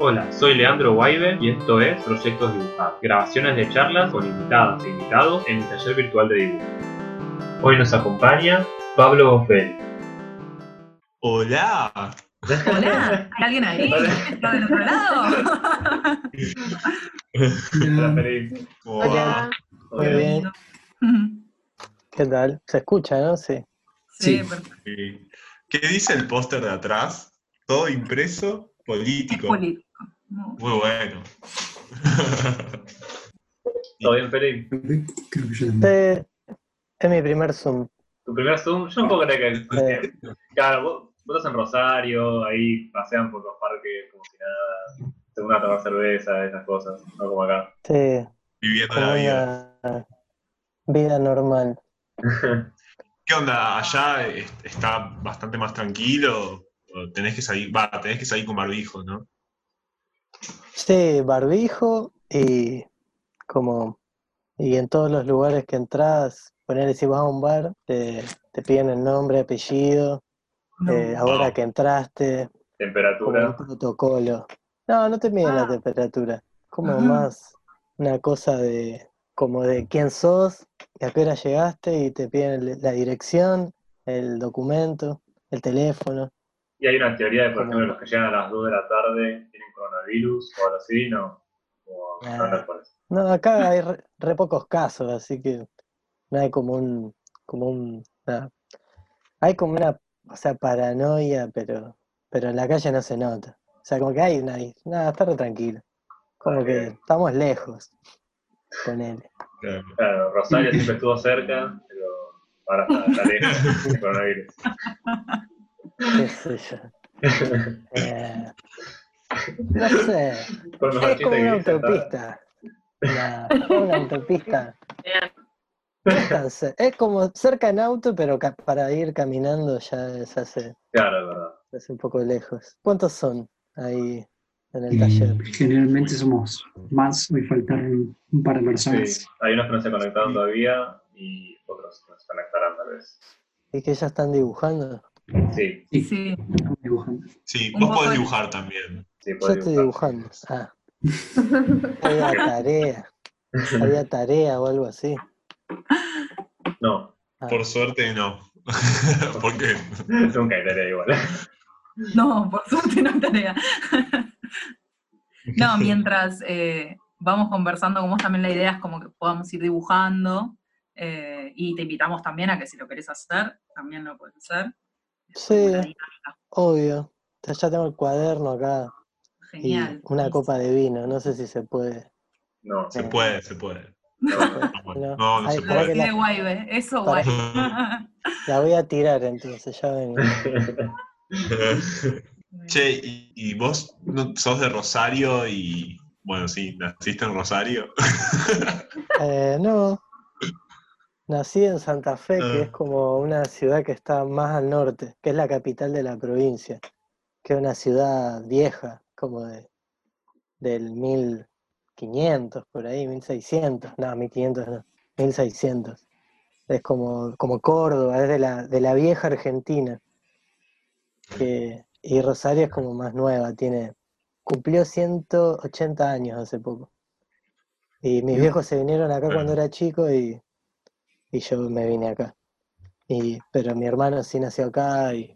Hola, soy Leandro Guaibe y esto es Proyectos Dibujados, grabaciones de charlas con invitadas e invitados en el taller virtual de dibujo. Hoy nos acompaña Pablo Boffelli. Hola. Hola, ¿hay alguien ahí? ¿Está del otro lado? Hola. Muy bien. ¿Qué tal? ¿Se escucha, no? Sí. Sí. ¿Qué dice el póster de atrás? Todo impreso, Es político. político. Muy Muy bueno. ¿Todo bien, Felipe? Creo que yo también. Este es mi primer Zoom. ¿Tu primer Zoom? Yo no puedo creer que... Claro, vos, vos estás en Rosario, ahí pasean por los parques como si nada, se van a tomar cerveza, esas cosas, no como acá. Sí, Viviendo como la vida. una vida normal. ¿Qué onda? ¿Allá es- está bastante más tranquilo? ¿O tenés que salir, va, tenés que salir con barbijo, ¿no? Sí, barbijo y como... Y en todos los lugares que entras, ponerle si vas a un bar, te, te piden el nombre, apellido, No. eh, ahora que entraste, como un Temperatura. protocolo. No, no te miden la Ah. temperatura. Como más una cosa de como de quién sos, y a qué hora llegaste y te piden la dirección, el documento, el teléfono. Y hay una teoría de, por ejemplo, los que llegan a las 2 de la tarde tienen coronavirus o algo así, ¿no? O no, no acá hay re, re pocos casos, así que no hay como un, como un, hay como una, o sea, paranoia, pero, pero en la calle no se nota. O sea, como que hay una, nada, está re tranquilo. Como que estamos lejos con él. Claro. Rosario siempre estuvo cerca, pero ahora está, está lejos del coronavirus. qué sé yo. Eh, no sé, es como una autopista. Una, una autopista. Es como cerca en auto, pero para ir caminando ya se hace, Claro, es verdad. se hace un poco lejos. ¿Cuántos son ahí en el taller? Generalmente somos más, hoy faltaron un par de personas. Sí, hay unos que no se conectaron todavía y otros que no se conectarán tal vez. ¿Y que ya están dibujando? Sí, Sí, Sí. Sí, vos podés de- dibujar también. sí, Yo estoy dibujando. Ah. Había tarea. Había tarea o algo así. No, Ah. Por suerte no. Porque nunca hay tarea igual. no, por suerte no tarea. No, mientras eh, vamos conversando con vos, también la idea es como que podamos ir dibujando eh, y te invitamos también a que si lo querés hacer, también lo puedes hacer. Sí. Obvio. Ya tengo el cuaderno acá y Genial. una copa de vino. No sé si se puede. No, se puede, se puede. no. No, no, no Ay, se puede. que la- eso guay. La voy a tirar entonces, ya vengo. Che, y, y vos no- sos de Rosario y, bueno, sí, naciste en Rosario. Eh, no. Nací en Santa Fe, que Ah. es como una ciudad que está más al norte, que es la capital de la provincia, que es una ciudad vieja, como de, del 1500, por ahí, 1600, no, 1500 no, 1600. Es como, como Córdoba, es de la, de la vieja Argentina. Que, y Rosario es como más nueva, tiene, cumplió 180 años hace poco. Y mis viejos se vinieron acá cuando era chico y, y yo me vine acá. Y, pero mi hermano sí nació acá y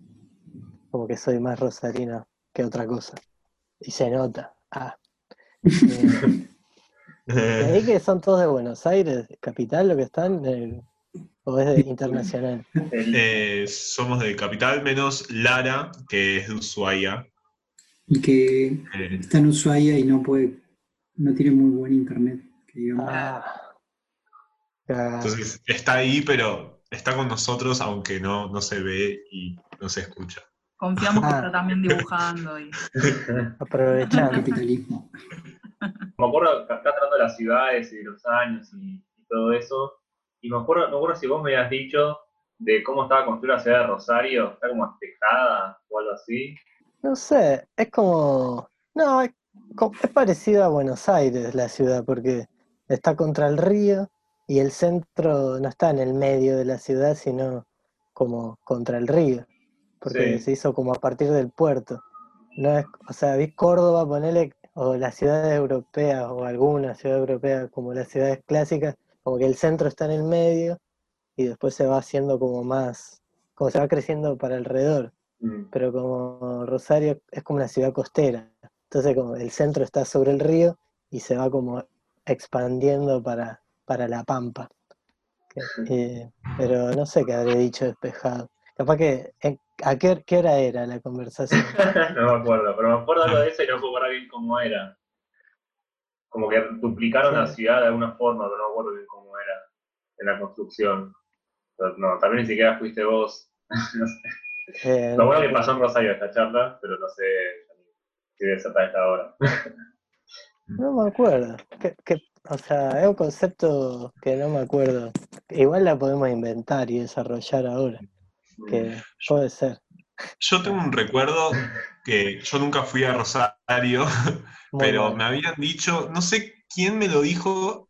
como que soy más rosarino que otra cosa. Y se nota. Ah. Eh, ¿y ahí que son todos de Buenos Aires, capital, lo que están? Eh, ¿O es de internacional? Eh, somos de Capital, menos Lara, que es de Ushuaia. Y que Eh, está en Ushuaia y no puede, no tiene muy buen internet. que digamos. Ah. Entonces, está ahí, pero está con nosotros, aunque no, no se ve y no se escucha. Confiamos que Ah. está también dibujando y aprovechando. Capitalismo. me acuerdo que acá tratando de las ciudades y de los años y, y todo eso, y me acuerdo, me acuerdo si vos me habías dicho de cómo estaba construida la ciudad de Rosario, está como espejada o algo así. No sé, es como. No, es, es parecido a Buenos Aires la ciudad, porque está contra el río y el centro no está en el medio de la ciudad, sino como contra el río, porque Sí. se hizo como a partir del puerto. no es, o sea, vi Córdoba, ponele, o las ciudades europeas, o algunas ciudades europeas, como las ciudades clásicas, como que el centro está en el medio y después se va haciendo como más, como se va creciendo para alrededor. Mm. Pero como Rosario es como una ciudad costera, entonces como el centro está sobre el río y se va como expandiendo para, para la pampa. Eh, pero no sé qué habré dicho despejado. Capaz que, en- ¿a qué, qué hora era la conversación? no me acuerdo, pero me acuerdo algo de eso y no me acuerdo bien cómo era. Como que duplicaron la ciudad de alguna forma, pero no me acuerdo bien cómo era en la construcción. Pero no, también ni siquiera fuiste vos. no sé. Eh, Lo no bueno que pasó en. Rosario esta charla, pero no sé si debe ser hasta esta hora. No me acuerdo. ¿Qué- qué- o sea, es un concepto que no me acuerdo. Igual la podemos inventar y desarrollar ahora, que puede ser. Yo tengo un recuerdo que yo nunca fui a Rosario, Muy pero me habían dicho, no sé quién me lo dijo,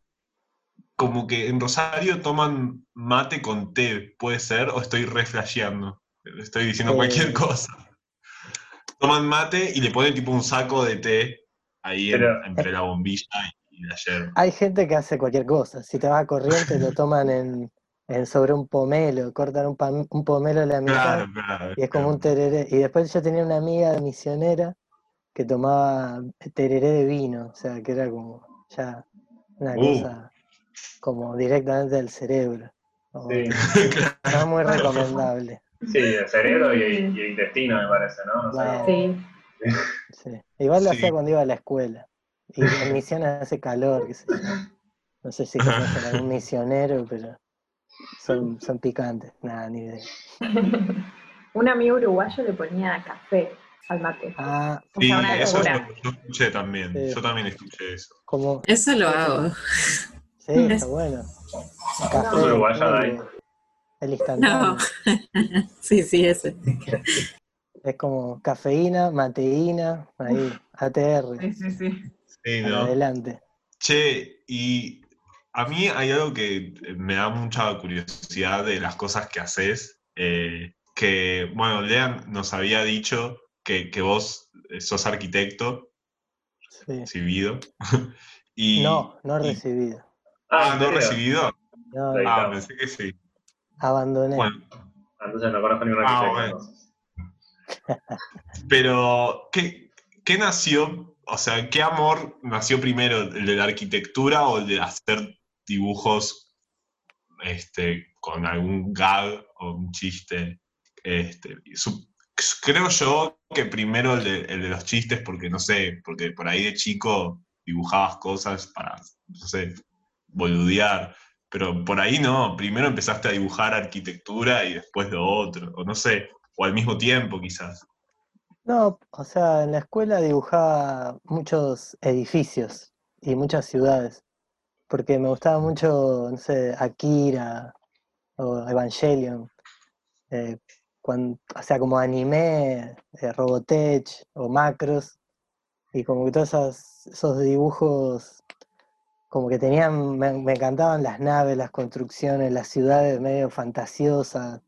como que en Rosario toman mate con té, ¿puede ser? ¿O estoy re flasheando? Estoy diciendo Eh. cualquier cosa. Toman mate y le ponen tipo un saco de té ahí en- entre la bombilla y. Hay gente que hace cualquier cosa. Si te vas a Corrientes, lo toman en, en sobre un pomelo, cortan un, pam- un pomelo a la mitad Claro, claro. y es como un tereré. Y después yo tenía una amiga misionera que tomaba tereré de vino, o sea, que era como ya una Uh. cosa como directamente del cerebro. Como Sí, No muy recomendable. sí, el cerebro y, y el intestino me parece, ¿no? Sí. Sí. Igual lo Sí. hacía cuando iba a la escuela. Y en misiones hace calor, qué sé yo. No sé si conocen algún misionero, pero son, son picantes. Nada, ni idea. Un amigo uruguayo le ponía café al mate. Ah, O Sí, sea, una eso locura. yo, yo escuché también. Sí. Yo también escuché eso. como. Eso lo hago. Sí, está bueno. Café. ¿Sos uruguaya, muy Dai? bien. El instantáneo. No. Sí, sí, ese. Es como cafeína, mateína, ahí, ATR, Sí, sí, sí. Sí, para ¿no? adelante. Che, y a mí hay algo que me da mucha curiosidad de las cosas que haces. eh, que, bueno, Lean nos había dicho que, que vos eh, sos arquitecto, Sí. recibido. y, No, no y- recibido. Ah, ¿en no recibido. No. Ah, pensé que sí. abandoné. Bueno, Ah, Entonces no conozco ningún Ah, arquitecto. bueno. pero ¿qué, qué nació? O sea, ¿qué amor nació primero? ¿El de la arquitectura o el de hacer dibujos este, con algún gag o un chiste? Este, creo yo que primero el de, el de los chistes, porque no sé, porque por ahí de chico dibujabas cosas para, no sé, boludear. Pero por ahí no, primero empezaste a dibujar arquitectura y después lo otro, o no sé, o al mismo tiempo quizás. No, o sea, en la escuela dibujaba muchos edificios y muchas ciudades, porque me gustaba mucho, no sé, Akira o Evangelion, eh, o sea, como anime, eh, Robotech o Macros, y como que todos esos, esos dibujos, como que tenían, me, me encantaban las naves, las construcciones, las ciudades medio fantasiosas,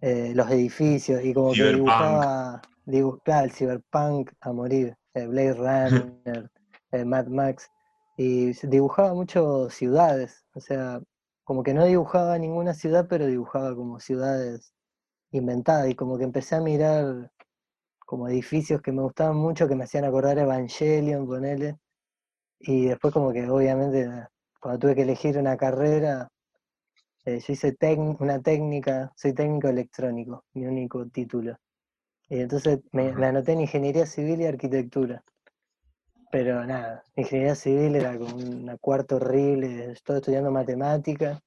eh, los edificios, y como que dibujaba, dibu- claro, el cyberpunk a morir, eh, Blade Runner, eh, Mad Max, y dibujaba mucho ciudades, o sea, como que no dibujaba ninguna ciudad, pero dibujaba como ciudades inventadas, y como que empecé a mirar como edificios que me gustaban mucho, que me hacían acordar Evangelion, ponele, y después como que obviamente cuando tuve que elegir una carrera, eh, yo hice una técnica, soy técnico electrónico, mi único título. Y entonces me, me anoté en ingeniería civil y arquitectura. Pero nada, ingeniería civil era como una cuarta horrible, estoy estudiando matemática,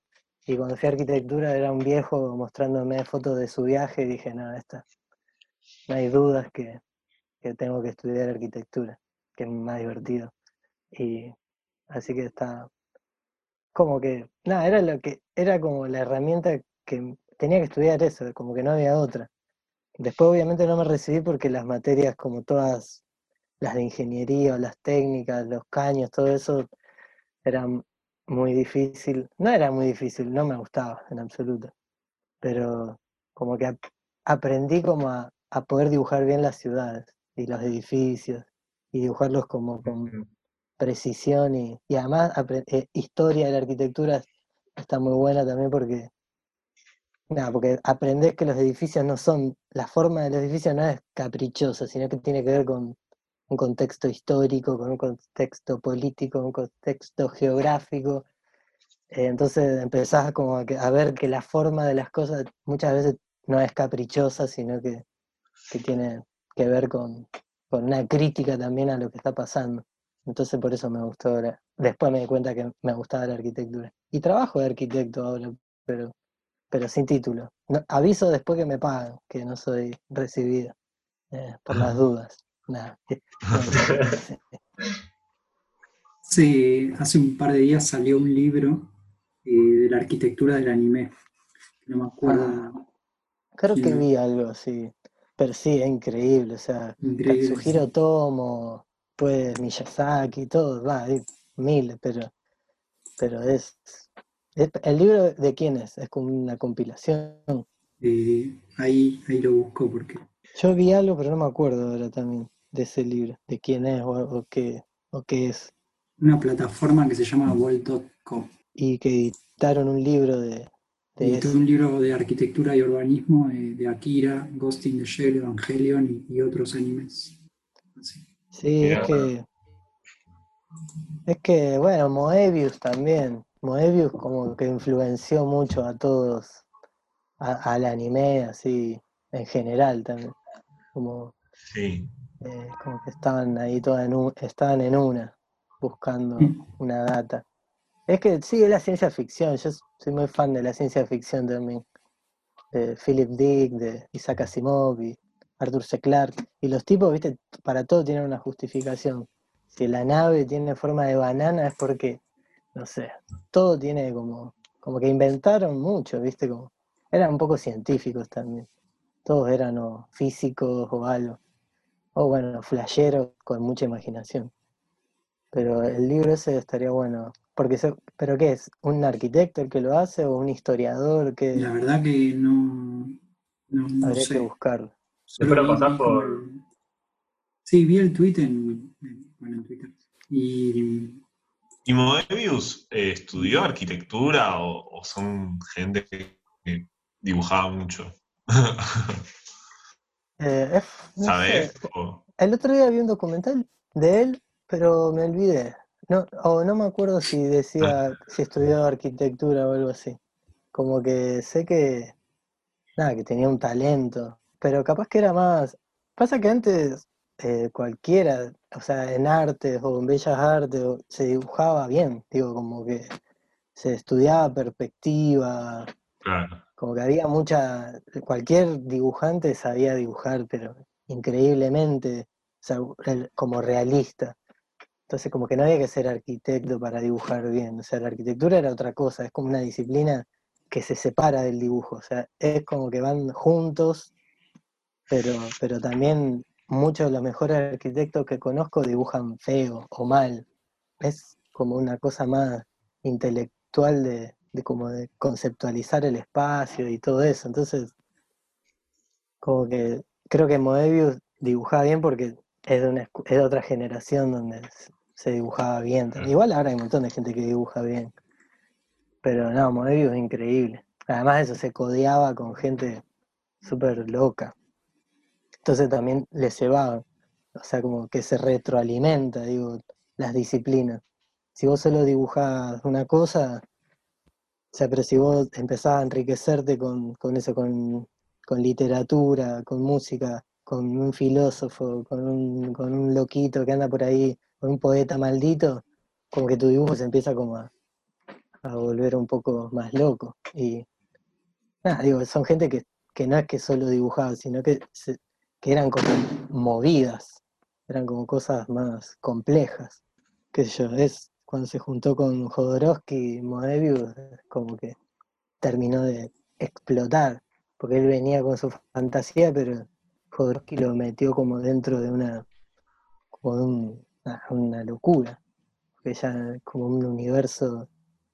y cuando fui a arquitectura era un viejo mostrándome fotos de su viaje y dije, no, esta, no hay dudas que, que tengo que estudiar arquitectura, que es más divertido. Y así que está como que, nada, era lo que, era como la herramienta que tenía que estudiar eso, como que no había otra. Después obviamente no me recibí porque las materias como todas las de ingeniería o las técnicas, los caños, todo eso era muy difícil. No era muy difícil, no me gustaba en absoluto. Pero como que ap- aprendí como a, a poder dibujar bien las ciudades. y los edificios y dibujarlos como con precisión y, y además eh, historia de la arquitectura está muy buena también porque nada, porque aprendés que los edificios no son, la forma de los edificios no es caprichosa, sino que tiene que ver con un contexto histórico, con un contexto político, un contexto geográfico. Eh, entonces empezás como a ver que la forma de las cosas muchas veces no es caprichosa, sino que, que tiene que ver con, con una crítica también a lo que está pasando. Entonces por eso me gustó ahora. Después me di cuenta que me gustaba la arquitectura. Y trabajo de arquitecto ahora, pero, pero sin título. No- aviso después que me pagan, que no soy recibido, eh, por las dudas. Nada. Bueno, sí. Sí, hace un par de días salió un libro eh, de la arquitectura del anime. No me acuerdo. Ah, Creo Sí, que vi algo así. Pero sí, es increíble. O sea, Increíble. Katsuhiro Tomo, pues Miyazaki, todo, va, hay miles, pero, pero es- ¿El libro de quién es? Es como una compilación. Eh, ahí, ahí lo busco porque Yo vi algo, pero no me acuerdo ahora también de ese libro, de quién es o, o qué, o qué es. una plataforma que se llama Wall.com. Y que editaron un libro de, de un libro de arquitectura y urbanismo eh, de Akira, Ghost in the Shell, Evangelion y, y otros animes. Así. Sí, es que, es que, bueno, Moebius también. Moebius como que influenció mucho a todos, a- al anime, así, en general también. Como, Sí. eh, como que estaban ahí todas en, un- estaban en una, buscando Mm. una data. Es que sí, es la ciencia ficción, yo soy muy fan de la ciencia ficción también. De Philip Dick, de Isaac Asimov y Arthur C. Clarke. Y los tipos, viste, para todo tienen una justificación. Si la nave tiene forma de banana es porque, no sé, todo tiene como, como que inventaron mucho, viste, como, eran un poco científicos también. Todos eran o físicos o algo. O bueno, flasheros con mucha imaginación. Pero el libro ese estaría bueno. Porque se- ¿Pero qué es? ¿Un arquitecto el que lo hace o un historiador que La verdad que no, no, no habría sé. que buscarlo? Pasás vi como por- Sí, vi el tweet en, en- bueno, en Twitter. Y ¿Y Moebius eh, estudió arquitectura o, o son gente que dibujaba mucho? Eh, es- no sé, ¿Sabes? El otro día vi un documental de él, pero me olvidé. No, o no me acuerdo si decía si estudió arquitectura o algo así. Como que sé que, nada, que tenía un talento, pero capaz que era más... Pasa que antes eh, cualquiera, o sea, en artes o en bellas artes, o- se dibujaba bien, digo, como que se estudiaba perspectiva, claro. como que había mucha, cualquier dibujante sabía dibujar, pero increíblemente, o sea, como realista. Entonces como que no había que ser arquitecto para dibujar bien, o sea, la arquitectura era otra cosa, es como una disciplina que se separa del dibujo, o sea, es como que van juntos, pero, pero también muchos de los mejores arquitectos que conozco dibujan feo o mal. Es como una cosa más intelectual de, de como de conceptualizar el espacio y todo eso. Entonces, como que creo que Moebius dibujaba bien porque es de, una, es de otra generación donde se dibujaba bien. Igual ahora hay un montón de gente que dibuja bien. Pero no, Moebius es increíble. Además de eso, se codeaba con gente súper loca. Entonces también le llevaban. O sea, como que se retroalimenta, digo, las disciplinas. Si vos solo dibujás una cosa, o sea, pero si vos empezás a enriquecerte con, con eso, con, con literatura, con música, con un filósofo, con un, con un loquito que anda por ahí, con un poeta maldito, como que tu dibujo se empieza como a, a volver un poco más loco. Y nada, digo, son gente que, que no es que solo dibujaba, sino que, se- que eran como movidas, eran como cosas más complejas. Sé yo, es cuando se juntó con Jodorowsky y Moebius, como que terminó de explotar, porque él venía con su fantasía, pero Jodorowsky lo metió como dentro de una, una locura, que ya como un universo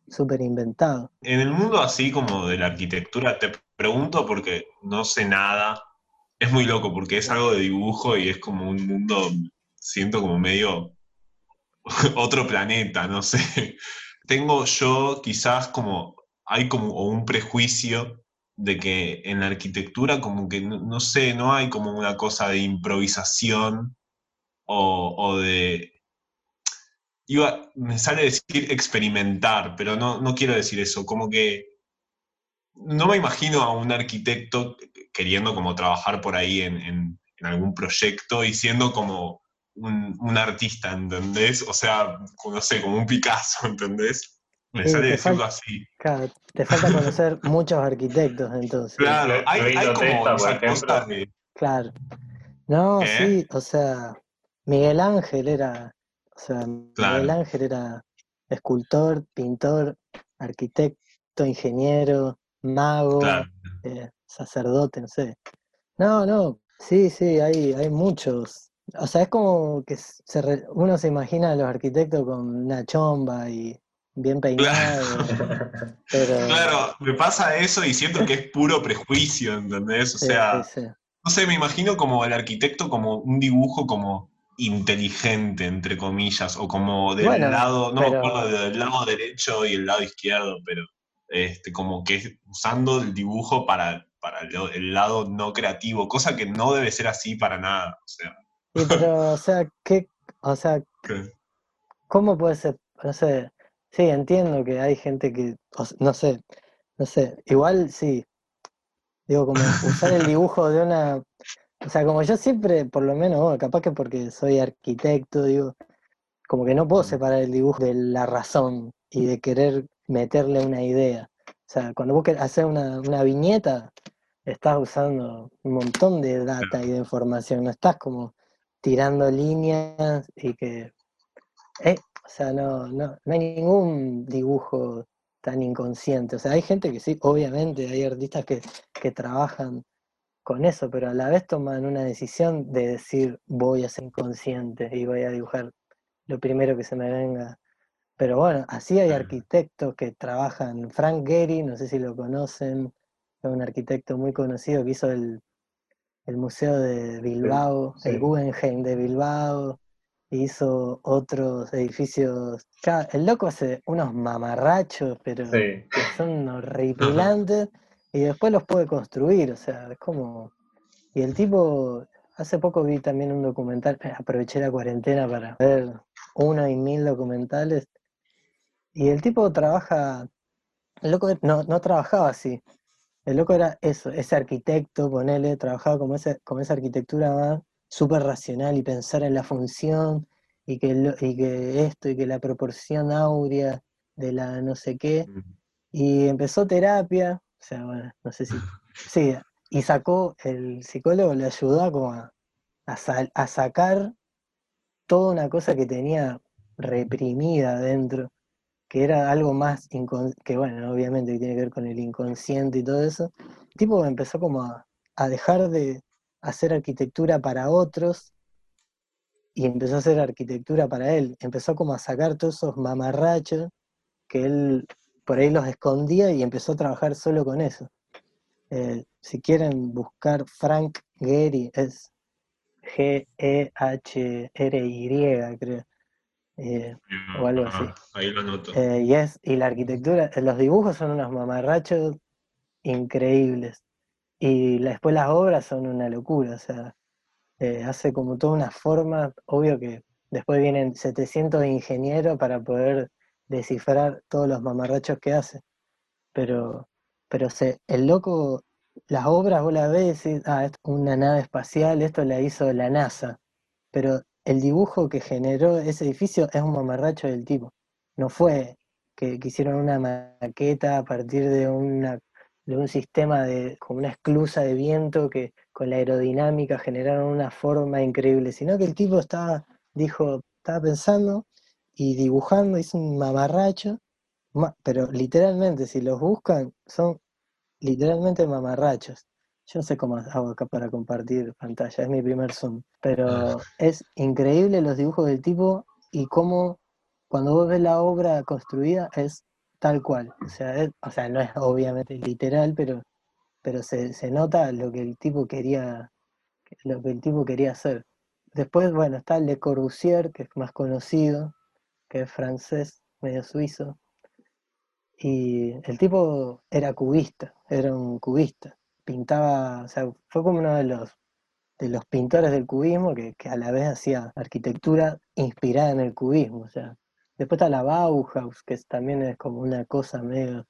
súper inventado. En el mundo así como de la arquitectura, te pregunto porque no sé nada es muy loco porque es algo de dibujo y es como un mundo, siento como medio otro planeta, no sé. Tengo yo quizás como, hay como un prejuicio de que en la arquitectura como que, no, no sé, no hay como una cosa de improvisación o, o de... Iba, me sale decir experimentar, pero no, no quiero decir eso, como que no me imagino a un arquitecto queriendo como trabajar por ahí en, en- en algún proyecto y siendo como un, un artista, ¿entendés? O sea, no sé, como un Picasso, ¿entendés? Me Sí, sale te decirlo falta- así. Claro, te falta conocer muchos arquitectos entonces. Claro, hay, como esa cosa de... Claro. No, ¿Qué? sí, o sea, Miguel Ángel era, o sea, Miguel. Ángel era escultor, pintor, arquitecto, ingeniero, mago, Claro. eh, sacerdote, no sé. No, no, sí, sí, hay, hay muchos. O sea, es como que se re- uno se imagina a los arquitectos con una chomba y bien peinado, pero Claro, me pasa eso y siento que es puro prejuicio, ¿entendés? O sí, sea, sí, sí. no sé, me imagino como el arquitecto como un dibujo como inteligente, entre comillas, o como del Bueno, lado, no me acuerdo del lado derecho y el lado izquierdo, pero este, como que es usando el dibujo para, para lo- el lado no creativo, cosa que no debe ser así para nada. O sea, Y pero, o sea, ¿qué, o sea, que- ¿Cómo puede ser? No sé. Sí, entiendo que hay gente que, o no sé, no sé. Igual sí. Digo, como usar el dibujo de una. O sea, como yo siempre, por lo menos, bueno, capaz que porque soy arquitecto, digo, como que no puedo separar el dibujo de la razón y de querer meterle una idea. O sea, cuando vos querés hacer una, una viñeta, estás usando un montón de data y de información, no estás como tirando líneas y que eh, o sea, no, no, no hay ningún dibujo tan inconsciente. O sea, hay gente que sí, obviamente, hay artistas que, que trabajan con eso, pero a la vez toman una decisión de decir voy a ser inconsciente y voy a dibujar lo primero que se me venga. Pero bueno, así hay arquitectos que trabajan. Frank Gehry, no sé si lo conocen, es un arquitecto muy conocido que hizo el, el Museo de Bilbao, sí. el Guggenheim de Bilbao, hizo otros edificios. Claro, el loco hace unos mamarrachos, pero Sí. que son horripilantes, y después los puede construir, o sea, es como... Y el tipo, hace poco vi también un documental, eh, aproveché la cuarentena para ver uno y mil documentales, y el tipo trabaja, el loco no, no trabajaba así, el loco era eso, ese arquitecto, ponele, trabajaba como, ese, como esa arquitectura súper racional y pensar en la función y que, lo- y que esto y que la proporción áurea de la no sé qué. Y empezó terapia, o sea, bueno, no sé si. Sí, y sacó, el psicólogo le ayudó a como a, a sal- a sacar toda una cosa que tenía reprimida adentro, que era algo más, que bueno, obviamente que tiene que ver con el inconsciente y todo eso. El tipo empezó como a, a dejar de hacer arquitectura para otros y empezó a hacer arquitectura para él. Empezó como a sacar todos esos mamarrachos que él por ahí los escondía y empezó a trabajar solo con eso. Eh, si quieren buscar Frank Gehry, es G-E-H-R-Y, creo. Eh, o algo así. Ah, ahí lo noto. eh, y, es, y la arquitectura, los dibujos son unos mamarrachos increíbles. Y la- después las obras son una locura, o sea, eh, hace como toda una forma, obvio que después vienen 700 ingenieros para poder descifrar todos los mamarrachos que hace. Pero, pero se, el loco, las obras vos las ves y decís, ah, esto es una nave espacial, esto la hizo la NASA. Pero el dibujo que generó ese edificio es un mamarracho del tipo. No fue que, que hicieron una maqueta a partir de una de un sistema de, como una esclusa de viento que con la aerodinámica generaron una forma increíble, sino que el tipo estaba, dijo, estaba pensando y dibujando, hizo un mamarracho, ma- pero literalmente, si los buscan, son literalmente mamarrachos. Yo no sé cómo hago acá para compartir pantalla, es mi primer Zoom, pero es increíble los dibujos del tipo y cómo cuando vos ves la obra construida es tal cual. O sea, es- o sea no es obviamente literal, pero, pero se, se nota lo que el tipo quería lo que el tipo quería hacer. Después, bueno, está Le Corbusier, que es más conocido, que es francés, medio suizo. Y el tipo era cubista, era un cubista. Pintaba, o sea, fue como uno de los, de los pintores del cubismo que, que a la vez hacía arquitectura inspirada en el cubismo. O sea. Después está la Bauhaus, que también es como una cosa medio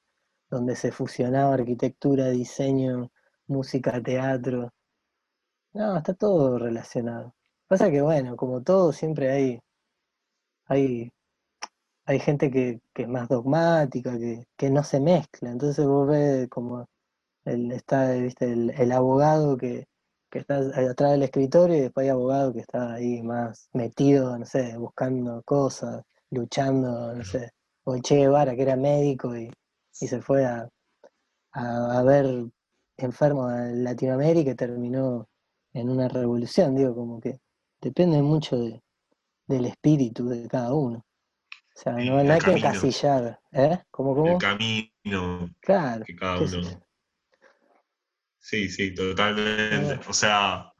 donde se fusionaba arquitectura, diseño, música, teatro. No, está todo relacionado. Pasa que bueno, como todo siempre hay, hay, hay gente que, que es más dogmática, que, que no se mezcla. Entonces vos ves como el, está, viste, el, el abogado que, que está atrás del escritorio y después hay abogado que está ahí más metido, no sé, buscando cosas, luchando, no sé. O el Che Guevara, que era médico y, y se fue a, a, a ver enfermos en Latinoamérica y terminó en una revolución. Digo, como que depende mucho de- del espíritu de cada uno. O sea, no, el no hay que encasillar, ¿eh? ¿Cómo, El cómo? camino Claro, que cada uno. Sí, sí, totalmente. O sea,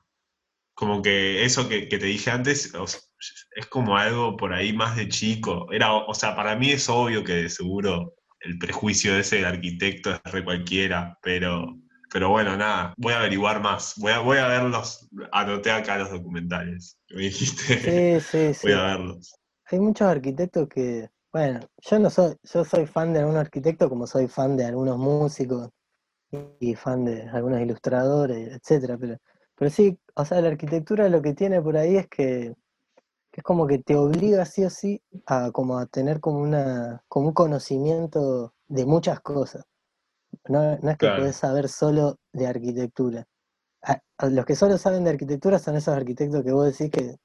como que eso que, que te dije antes o es como algo por ahí más de chico. Era, o sea, para mí es obvio que de seguro el prejuicio ese del arquitecto es re cualquiera, pero, pero bueno, nada, voy a averiguar más. Voy a, voy a verlos, anoté acá los documentales me dijiste. Sí, sí, sí. Voy a verlos. Hay muchos arquitectos que, bueno, yo no soy, yo soy fan de algunos arquitectos como soy fan de algunos músicos y fan de algunos ilustradores, etcétera, pero, pero sí, o sea, la arquitectura lo que tiene por ahí es que, que es como que te obliga sí o sí a como a tener como una, como un conocimiento de muchas cosas. No, no es que Claro. podés saber solo de arquitectura. A- a los que solo saben de arquitectura son esos arquitectos que vos decís que,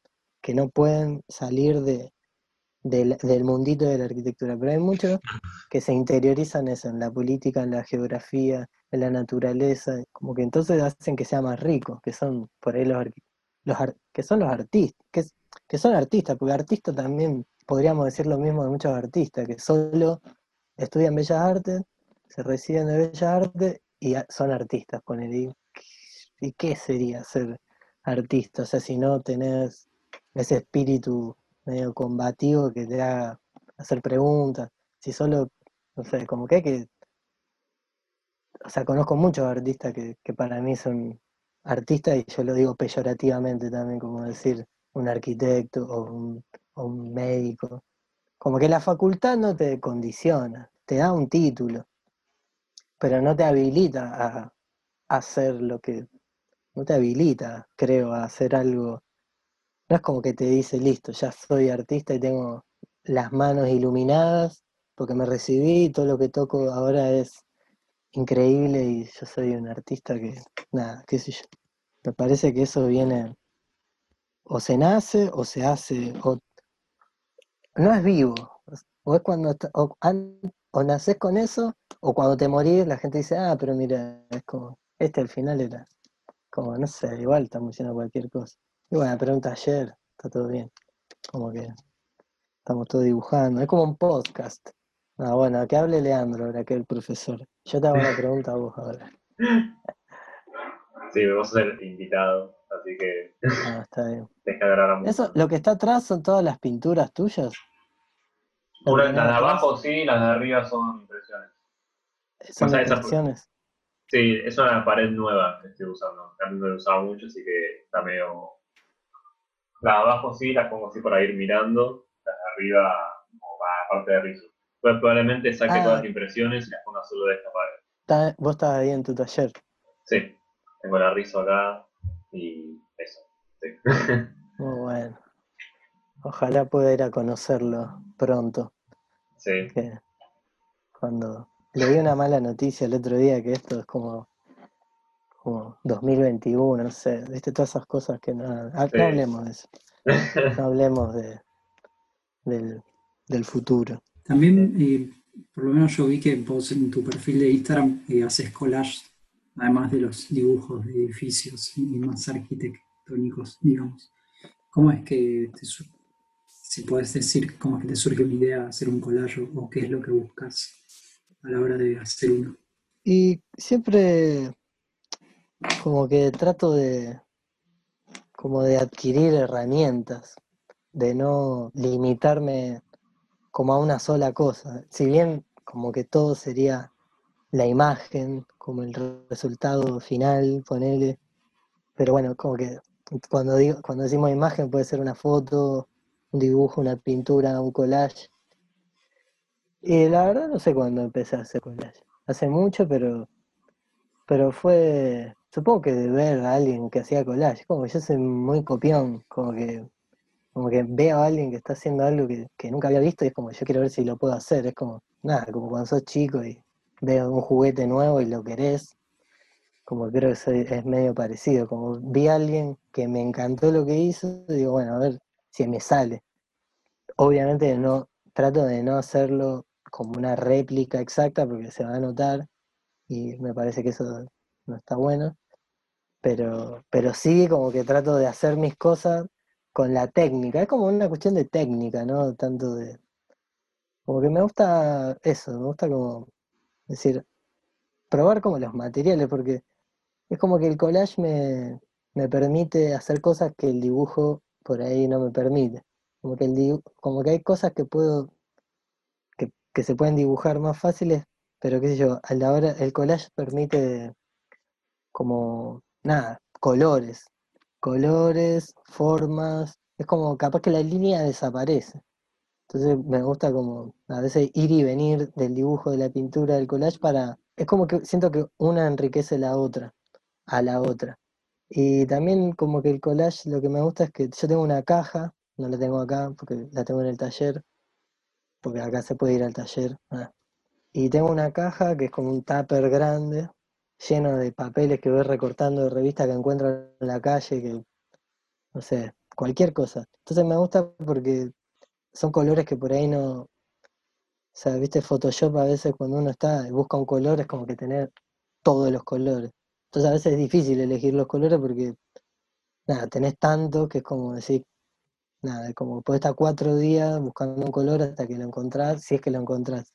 que no pueden salir de, del, del mundito de la arquitectura, pero hay muchos que se interiorizan eso, en la política, en la geografía, en la naturaleza, como que entonces hacen que sea más rico, que son por ahí los, los que son los artistas, que, que son artistas, porque artistas también podríamos decir lo mismo de muchos artistas, que solo estudian Bellas Artes, se reciben de Bellas Artes y son artistas, ponele. ¿Y, ¿Y qué sería ser artista? O sea, si no tenés ese espíritu medio combativo que te haga hacer preguntas, si solo, no sé, como que hay que, o sea, conozco muchos artistas que, que para mí son artistas y yo lo digo peyorativamente también, como decir un arquitecto o un, médico. Como que la facultad no te condiciona, te da un título, pero no te habilita a hacer lo que, no te habilita, creo, a hacer algo. No es como que te dice, listo, ya soy artista y tengo las manos iluminadas porque me recibí y todo lo que toco ahora es increíble y yo soy un artista que, nada, qué sé yo. Me parece que eso viene, o se nace o se hace, o no es vivo. O es cuando, o, o nacés con eso, o cuando te morís la gente dice, ah, pero mira, es como, este al final era, como, no sé, igual estamos diciendo cualquier cosa. Y bueno, pero un taller, está todo bien. Como que estamos todos dibujando, es como un podcast. Ah, bueno, que hable Leandro ahora que el profesor. Yo te hago la pregunta a vos ahora. Sí, vamos a ser invitado, así que Ah, está bien. mucho. Eso, lo que está atrás son todas las pinturas tuyas. Una- las de abajo sí, las de arriba son impresiones. son o sea, impresiones. Sí, es una pared nueva que estoy usando. También no la usaba mucho, así que está medio. Las abajo sí, las pongo así para ir mirando. Las de arriba, como para la parte de rizo. Pues probablemente saque Ah. todas las impresiones y las ponga solo de esta pared. Vos estás ahí en tu taller. Sí, tengo la rizo acá y eso. Sí. Muy bueno. Ojalá pueda ir a conocerlo pronto. sí. Que cuando leí una mala noticia el otro día que esto es como, como 2021, no sé, viste todas esas cosas que no, ah, Sí. no hablemos de eso, no hablemos de, del, del futuro. También, eh, por lo menos yo vi que vos en tu perfil de Instagram eh, haces collage, además de los dibujos de edificios y más arquitectónicos, digamos. ¿Cómo es que, te si puedes decir, cómo es que te surge una idea de hacer un collage o, o qué es lo que buscas a la hora de hacer uno? Y siempre como que trato de, como de adquirir herramientas, de no limitarme como a una sola cosa. Si bien como que todo sería la imagen, como el resultado final, ponele. Pero bueno, como que cuando digo, cuando decimos imagen puede ser una foto, un dibujo, una pintura, un collage. Y la verdad no sé cuándo empecé a hacer collage. Hace mucho, pero pero fue, supongo que de ver a alguien que hacía collage, como que yo soy muy copión, como que como que veo a alguien que está haciendo algo que, nunca había visto y es como yo quiero ver si lo puedo hacer, es como nada, como cuando sos chico y veo un juguete nuevo y lo querés, como creo que soy- es medio parecido, como vi a alguien que me encantó lo que hizo, y digo, bueno, a ver si me sale. Obviamente no, trato de no hacerlo como una réplica exacta porque se va a notar y me parece que eso no está bueno, pero, pero sí como que trato de hacer mis cosas con la técnica, es como una cuestión de técnica, ¿no? Tanto de... Como que me gusta eso, me gusta como decir, probar como los materiales, porque es como que el collage me, me permite hacer cosas que el dibujo por ahí no me permite. Como que, el dibu- como que hay cosas que puedo, que, que se pueden dibujar más fáciles, pero qué sé yo, a la hora, el collage permite como, nada, colores, colores, formas, es como capaz que la línea desaparece. Entonces me gusta como a veces ir y venir del dibujo, de la pintura, del collage para... Es como que siento que una enriquece la otra, a la otra. Y también como que el collage lo que me gusta es que yo tengo una caja, no la tengo acá porque la tengo en el taller, porque acá se puede ir al taller. ah. Y tengo una caja que es como un tupper grande, lleno de papeles que voy recortando de revistas que encuentro en la calle, que no sé, cualquier cosa. Entonces me gusta porque son colores que por ahí no, o viste Photoshop a veces cuando uno está y busca un color es como que tener todos los colores. Entonces a veces es difícil elegir los colores porque, nada, tenés tanto que es como decir, nada, como puedes estar cuatro días buscando un color hasta que lo encontrás, si es que lo encontrás.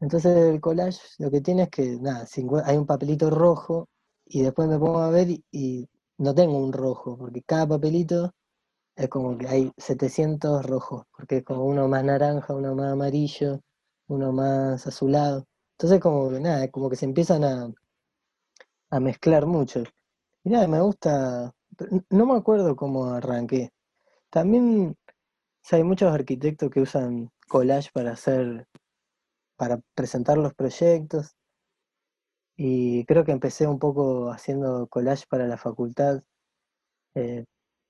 Entonces el collage lo que tiene es que, nada, hay un papelito rojo y después me pongo a ver y, no tengo un rojo, porque cada papelito es como que hay 700 rojos, porque es como uno más naranja, uno más amarillo, uno más azulado. Entonces como que nada, como que se empiezan a, a mezclar mucho. Y nada, me gusta, no me acuerdo cómo arranqué. También, o hay muchos arquitectos que usan collage para hacer, para presentar los proyectos. Y creo que empecé un poco haciendo collage para la facultad, eh,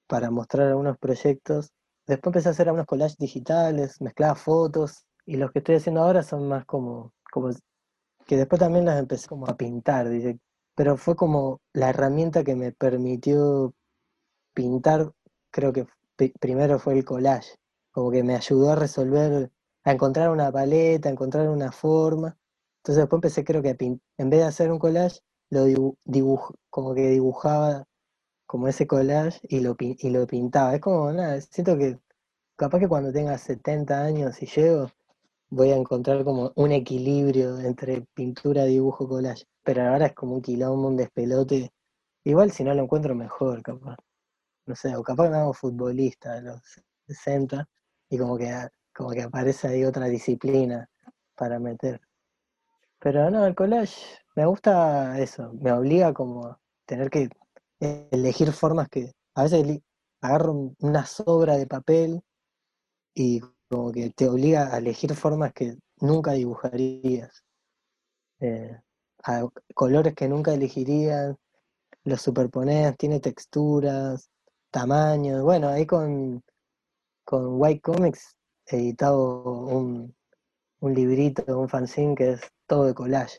para mostrar algunos proyectos. Después empecé a hacer algunos collages digitales, mezclaba fotos, y los que estoy haciendo ahora son más como, como que después también las empecé como a pintar, dice, pero fue como la herramienta que me permitió pintar, creo que pri- primero fue el collage, como que me ayudó a resolver, a encontrar una paleta, a encontrar una forma. Entonces después empecé creo que a en vez de hacer un collage, lo dibu- dibuj- como que dibujaba como ese collage y lo, y lo pintaba. Es como, nada, siento que capaz que cuando tenga 70 años y llego, voy a encontrar como un equilibrio entre pintura, dibujo, collage. Pero ahora es como un quilombo, un despelote. Igual si no lo encuentro mejor, capaz. No sé, o capaz me hago futbolista a los 60 y como que, como que aparece ahí otra disciplina para meter. Pero no, el collage me gusta eso, me obliga como a tener que elegir formas que a veces agarro un- una sobra de papel y como que te obliga a elegir formas que nunca dibujarías, eh, colores que nunca elegirías, los superpones, tiene texturas, tamaños. Bueno, ahí con, con White Comics editado un, un librito, un fanzine que es todo de collage,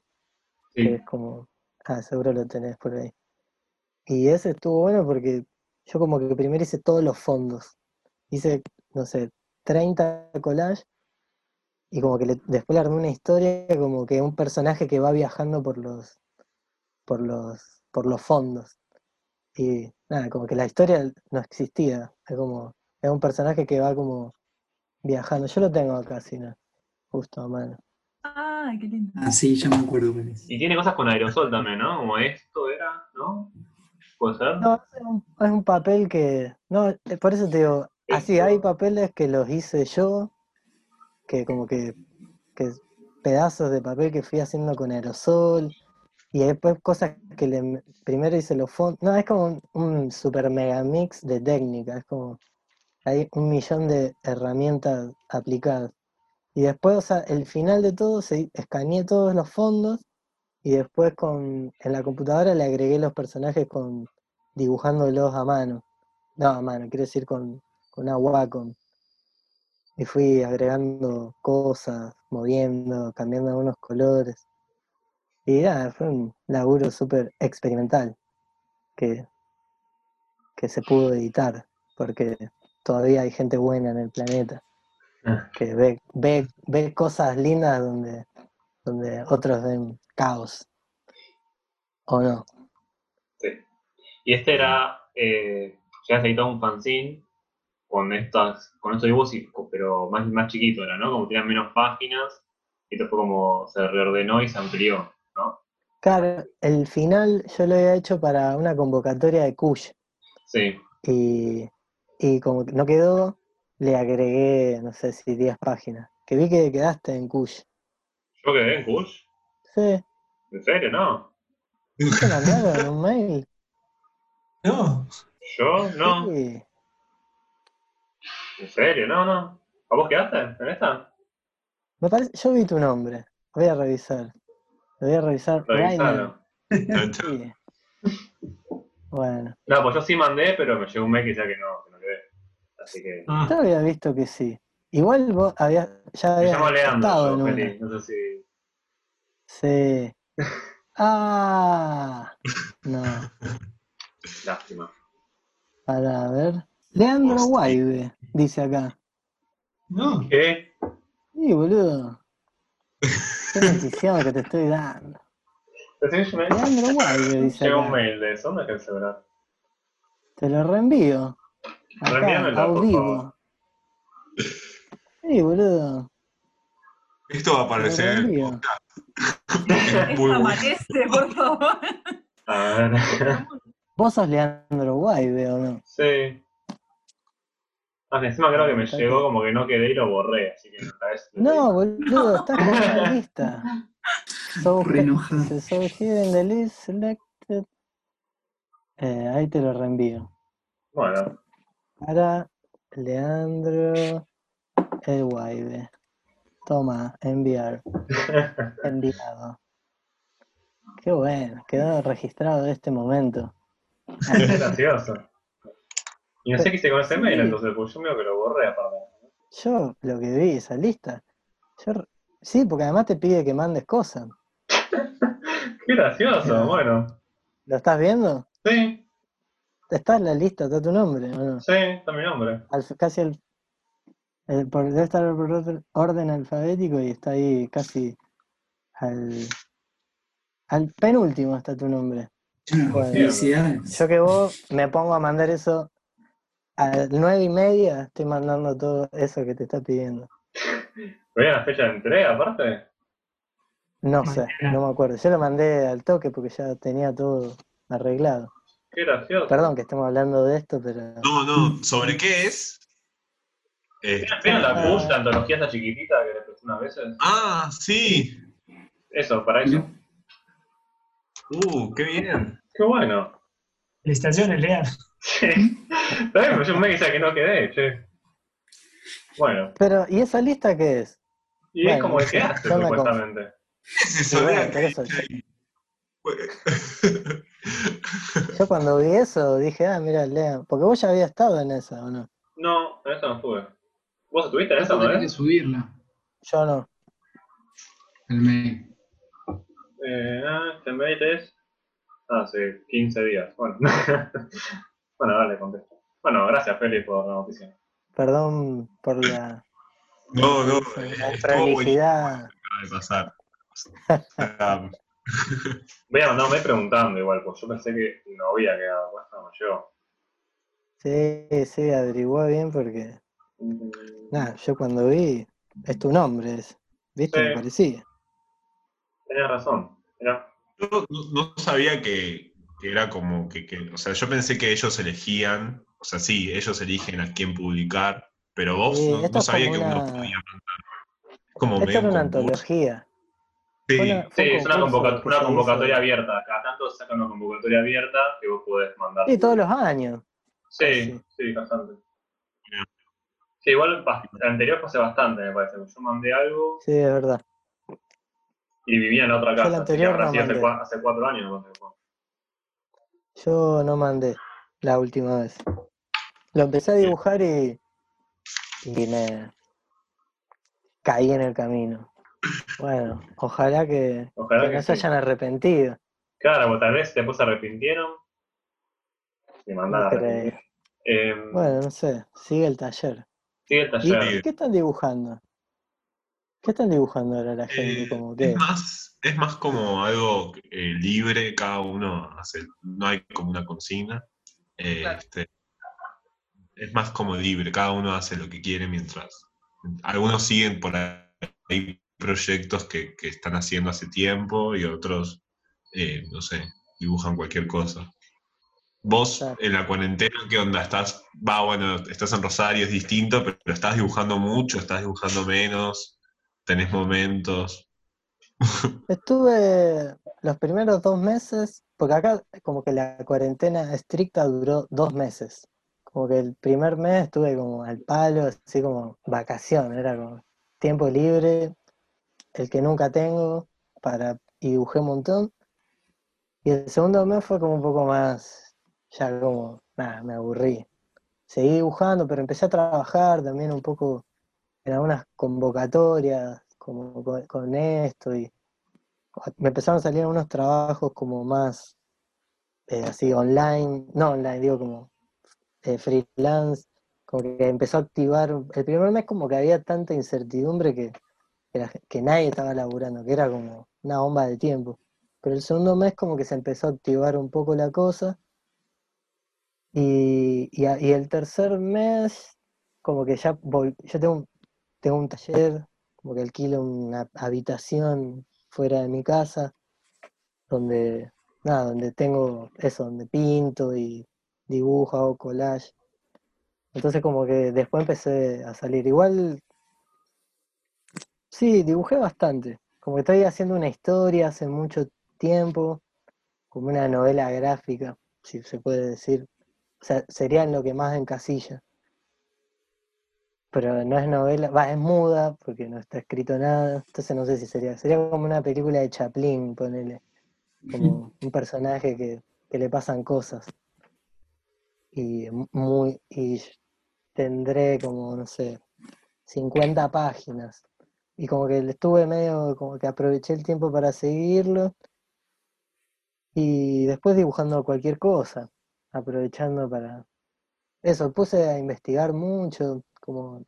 que es como, ah, seguro lo tenés por ahí. Y ese estuvo bueno porque yo como que primero hice todos los fondos. Hice, no sé, 30 collages y como que le- después le armé una historia como que un personaje que va viajando por los, por los, por los fondos. Y nada, como que la historia no existía. Es como, es un personaje que va como viajando. Yo lo tengo acá, si no, justo a mano. Ay, qué lindo. Ah, sí, ya me acuerdo. Y tiene cosas con aerosol también, ¿no? Como esto era, ¿no? ¿Puede ser? No, es un, es un papel que. No, por eso te digo, así hay papeles que los hice yo, que como que, que pedazos de papel que fui haciendo con aerosol, y después cosas que le, primero hice los fondos. No, es como un, un super mega mix de técnicas, es como. Hay un millón de herramientas aplicadas. Y después, o sea, el final de todo, se, escaneé todos los fondos y después con, en la computadora le agregué los personajes con dibujándolos a mano. No, a mano, quiero decir con, con una Wacom. Y fui agregando cosas, moviendo, cambiando algunos colores. Y nada, fue un laburo súper experimental que, que se pudo editar, porque todavía hay gente buena en el planeta Ah, que ve, ve, ve cosas lindas donde, donde otros ven caos. ¿O no? Sí. Y este era, eh, ya se editó un fanzine con estas, con estos dibujos, pero más, más chiquito era, ¿no? Como tenían menos páginas, y esto fue como se reordenó y se amplió, ¿no? Claro, el final yo lo había hecho para una convocatoria de Kush Sí. y, y como que no quedó, le agregué, no sé si 10 páginas. Que vi que quedaste en Kush. ¿Yo quedé en Kush? Sí, ¿En serio? No. ¿no te mandaron un mail? No, ¿Yo? No. Sí. ¿En serio? No, no. ¿A vos quedaste en esta? Me parece, yo vi tu nombre. Voy a revisar. Lo voy a revisar. Revisalo. Rainer. Sí. Bueno, No, pues yo sí mandé, pero me llegó un mail que decía que no. Así que. Ah, yo había visto que sí. Igual vos habías, ya Me habías llamo estado Leandro, en una. No sé si. Sí. Ah, no. Lástima. Para ver. Leandro Hostia. Guaibe, dice acá. no. ¿Qué? Sí, boludo. Qué notición que te estoy dando. Me- Leandro Guaibe, dice Llegó un acá. mail de eso, ¿dónde es que se verá? Te lo reenvío. Acá, por vivo. favor. Sí, boludo. Esto va a aparecer en el reenvío. podcast. Esto aparece, por favor. A ver. ¿Vos sos Leandro Guaibe o no? sí. Ah, encima creo que me Está llegó como que no quedé y lo borré, así que otra vez. No, boludo, estás en la lista. So, so in the list selected. Eh, ahí te lo reenvío. Bueno, Para Leandro El Guaibe. Toma, enviar. Enviado. Qué bueno, quedó registrado este momento. es gracioso. Y no sé qué hice con ese Sí. mail, entonces, pues yo medio que lo borré aparte. Yo lo que vi, esa lista. Yo, sí, porque además te pide que mandes cosas. Qué gracioso, bueno. ¿Lo estás viendo? Sí, Está en la lista, está tu nombre, ¿o no? sí, está mi nombre. Al- casi el, el- por- debe estar por orden- alfabético y está ahí casi al, al penúltimo está tu nombre. Bueno. Yo que vos me pongo a mandar eso a las nueve y media, estoy mandando todo eso que te está pidiendo. ¿Pero una fecha de entrega aparte? No sé, no me acuerdo. Yo lo mandé al toque porque ya tenía todo arreglado. Qué gracioso. Perdón que estemos hablando de esto, pero No, no, ¿sobre qué es? Eh, ¿Vieron la Push, la antología esa chiquitita que les presté unas veces? ah, sí. Eso, para eso. Uh, qué bien. Qué bueno. Felicitaciones, Lea. Sí. También me un mail que decía que no quedé, che. Bueno, pero ¿y esa lista qué es? y es como que quedaste, yo me supuestamente. Ese Sí, bueno, Zodiac por eso. ahí. Yo cuando vi eso dije, ah, mira, Lea, porque vos ya habías estado en esa, ¿o no? No, en esa no estuve. ¿Vos estuviste en esa, no que subirla, Yo no. el mail. Eh, ah, este mail es hace 15 días. Bueno, bueno dale, contesto. Bueno, gracias, Feli, por la noticia. Perdón por la, No, no, la eh, de pasar. Voy a mandar un mail preguntando igual, pues yo pensé que no había quedado, pues no, yo. Sí, sí, averiguó bien porque, Mm, nada, yo cuando vi, es tu nombre, es, ¿viste? Me parecía. Tenías razón. Mirá. Yo no, no sabía que que era como que, que- o sea, yo pensé que ellos elegían, o sea, sí, ellos eligen a quién publicar, pero vos Sí, no, no esto es sabía como que uno una- podía mandar. Como Esto medio era un una concurso. antología. Sí, Sí, es una, convocatoria abierta. Cada tanto sacan una convocatoria abierta que vos podés mandar. Sí, todos los años. Sí, casi. sí, bastante. Sí, igual el anterior hace bastante, me parece. Yo mandé algo Sí, es verdad. y vivía en la otra Yo el casa. así que anterior no hace, mandé. hace cuatro años. Yo no mandé la última vez. Lo empecé a dibujar y, y me caí en el camino. Bueno, ojalá que, Ojalá que que no se sí. hayan arrepentido. Claro, o tal vez después se arrepintieron y mandaron No. Eh, Bueno, no sé, sigue el taller. Sigue el ¿Y taller. qué están dibujando? ¿Qué están dibujando ahora la gente? Eh, Como que es más, es más como algo eh, libre, cada uno hace, no hay como una consigna. eh, Claro. este, es más como libre, cada uno hace lo que quiere mientras. Algunos siguen por ahí proyectos que, que están haciendo hace tiempo y otros, eh, no sé, dibujan cualquier cosa. Vos en la cuarentena, ¿qué onda? Estás, va, bueno, estás en Rosario, es distinto, pero, pero estás dibujando mucho, estás dibujando menos, tenés momentos. estuve los primeros dos meses, porque acá como que la cuarentena estricta duró dos meses. Como que el primer mes estuve como al palo, así como vacación, era como tiempo libre, el que nunca tengo, para, y dibujé un montón. Y el segundo mes fue como un poco más, ya como, nada, me aburrí. Seguí dibujando, pero empecé a trabajar también un poco en algunas convocatorias, como con, con esto, y me empezaron a salir unos trabajos como más eh, así online, no online, digo como eh, freelance, como que empezó a activar, el primer mes como que había tanta incertidumbre que, que, nadie estaba laburando, que era como una bomba de tiempo. Pero el segundo mes como que se empezó a activar un poco la cosa. Y, y, el tercer mes, como que ya vol- yo tengo tengo un taller, como que alquilo una habitación fuera de mi casa, donde, nada, donde tengo eso, donde pinto y dibujo, hago collage. Entonces como que después empecé a salir. Igual, sí, dibujé bastante. Como que estoy haciendo una historia hace mucho tiempo, como una novela gráfica, si se puede decir. O sea, sería en lo que más encasilla. Pero no es novela, va, es muda, porque no está escrito nada. Entonces no sé si sería. Sería como una película de Chaplin, ponele. Como un personaje que, que le pasan cosas. Y muy. Y tendré como, no sé, 50 páginas. Y como que estuve medio, como que aproveché el tiempo para seguirlo. Y después dibujando cualquier cosa, aprovechando para... Eso, puse a investigar mucho, como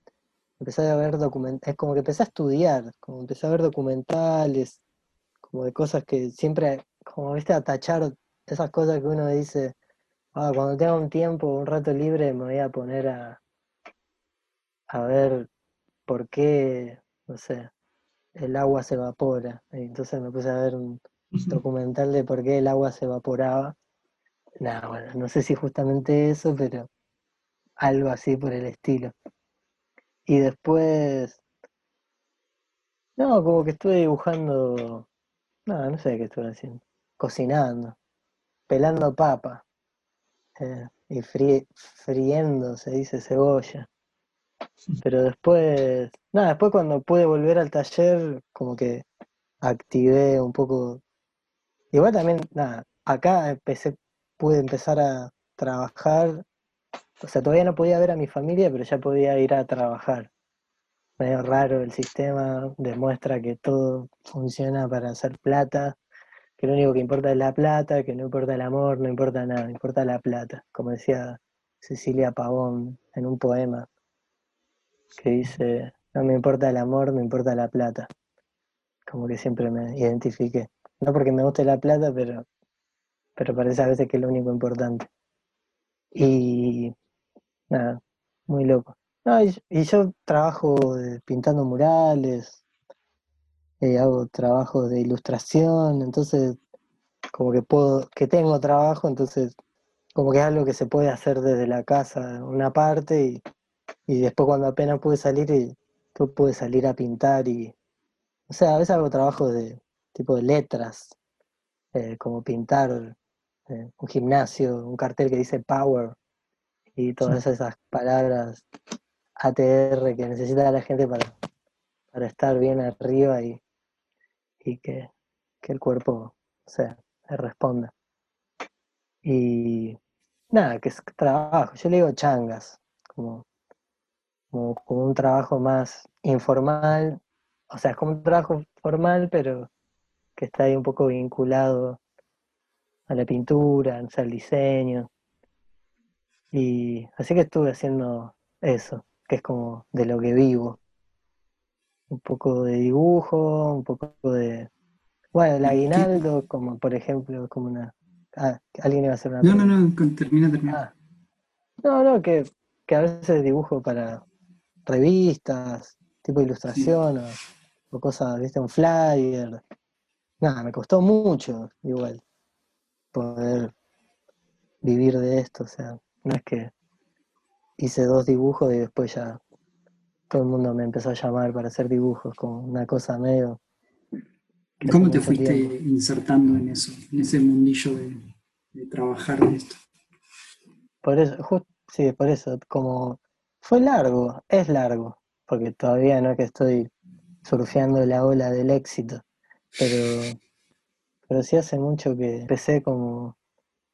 empecé a ver documentales, es como que empecé a estudiar, como empecé a ver documentales, como de cosas que siempre, como viste, a tachar esas cosas que uno dice, ah, cuando tenga un tiempo, un rato libre, me voy a poner a, a ver por qué, no sé, el agua se evapora. Y entonces me puse a ver un documental de por qué el agua se evaporaba. Nada, bueno, no sé si justamente eso, pero algo así por el estilo. Y después, no, como que estuve dibujando, no, no sé qué estuve haciendo, cocinando, pelando papa, eh, y fri- friendo, se dice cebolla. Pero después, nada, después cuando pude volver al taller, como que activé un poco. Igual también, nada, acá empecé, pude empezar a trabajar. O sea, todavía no podía ver a mi familia, pero ya podía ir a trabajar. Medio raro el sistema, demuestra que todo funciona para hacer plata, que lo único que importa es la plata, que no importa el amor, no importa nada, importa la plata, como decía Cecilia Pavón en un poema que dice, no me importa el amor, me importa la plata. Como que siempre me identifiqué. No porque me guste la plata, pero, pero parece a veces que es lo único importante. Y nada, muy loco. No, y, yo trabajo pintando murales, eh, hago trabajos de ilustración, entonces como que puedo, que tengo trabajo, entonces como que es algo que se puede hacer desde la casa, una parte, y, y después cuando apenas pude salir, y, tú pude salir a pintar y, o sea, a veces hago trabajo de tipo de letras, eh, como pintar eh, un gimnasio, un cartel que dice power y todas esas palabras ATR que necesita la gente para, para estar bien arriba y, y que, que el cuerpo o sea, le responda. Y nada, que es trabajo, yo le digo changas, como, como, como un trabajo más informal, o sea, es como un trabajo formal, pero que está ahí un poco vinculado a la pintura, o sea, al diseño. Y así que estuve haciendo eso, que es como de lo que vivo. Un poco de dibujo, un poco de... Bueno, el ¿Y qué- aguinaldo, como por ejemplo, como una... Ah, alguien iba a hacer una No, no, no, termina, termina. Ah. No, no, que, que a veces dibujo para revistas, tipo ilustración o, o cosas, viste, un flyer. Nada, me costó mucho igual poder vivir de esto, o sea, no es que hice dos dibujos y después ya todo el mundo me empezó a llamar para hacer dibujos, como una cosa medio... ¿Cómo te fuiste tiempo. insertando en eso, en ese mundillo de, de trabajar de esto? Por eso, sí, por eso, como fue largo, es largo, porque todavía no es que estoy surfeando la ola del éxito, pero, pero sí hace mucho que empecé como,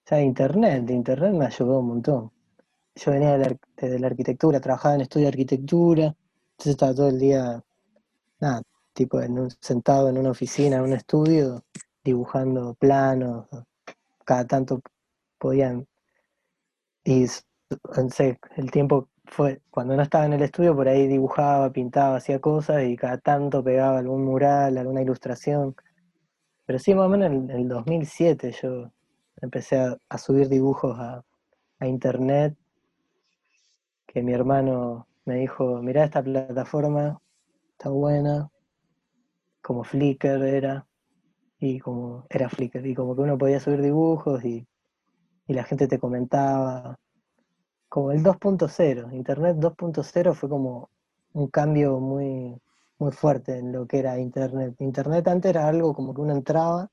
ya internet, internet me ayudó un montón. Yo venía de la, arquitectura, trabajaba en estudio de arquitectura, entonces estaba todo el día, nada, tipo en un- sentado en una oficina, en un estudio, dibujando planos, cada tanto podían y el tiempo fue, cuando no estaba en el estudio, por ahí dibujaba, pintaba, hacía cosas y cada tanto pegaba algún mural, alguna ilustración. Pero sí, más o menos en el 2007 yo empecé a, subir dibujos a, a internet, que mi hermano me dijo, mirá esta plataforma, está buena, como Flickr era, y como era Flickr, y como que uno podía subir dibujos y, y la gente te comentaba, como el 2.0, Internet 2.0 fue como un cambio muy, muy fuerte en lo que era Internet. Internet antes era algo como que uno entraba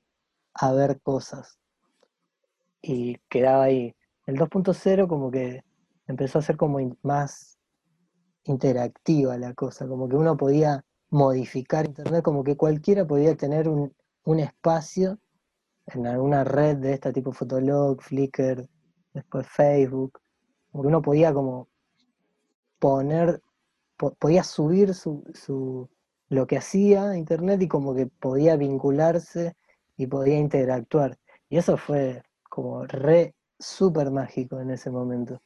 a ver cosas y quedaba ahí. El 2.0 como que empezó a ser como más interactiva la cosa, como que uno podía modificar Internet, como que cualquiera podía tener un, un espacio en alguna red de esta tipo Fotolog, Flickr, después Facebook, como que uno podía como poner, po- podía subir su, su- lo que hacía internet y como que podía vincularse y podía interactuar. Y eso fue como re súper mágico en ese momento,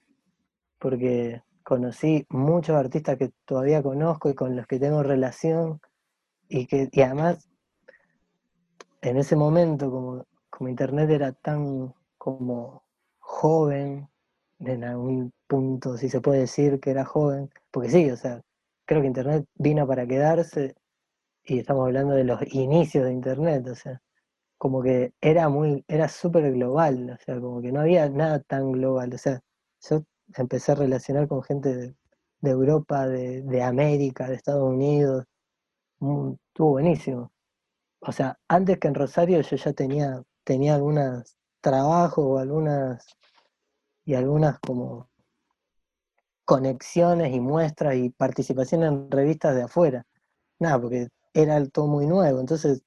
porque conocí muchos artistas que todavía conozco y con los que tengo relación y que y además en ese momento como, como internet era tan como joven en algún punto, si se puede decir que era joven, porque sí, o sea, creo que Internet vino para quedarse y estamos hablando de los inicios de Internet, o sea, como que era muy, era súper global, o sea, como que no había nada tan global, o sea, yo empecé a relacionar con gente de, Europa, de, de América, de Estados Unidos, mm, estuvo buenísimo. O sea, antes que en Rosario yo ya tenía, tenía algunos trabajos o algunas y algunas como conexiones y muestras y participación en revistas de afuera. Nada, porque era todo muy nuevo. Entonces,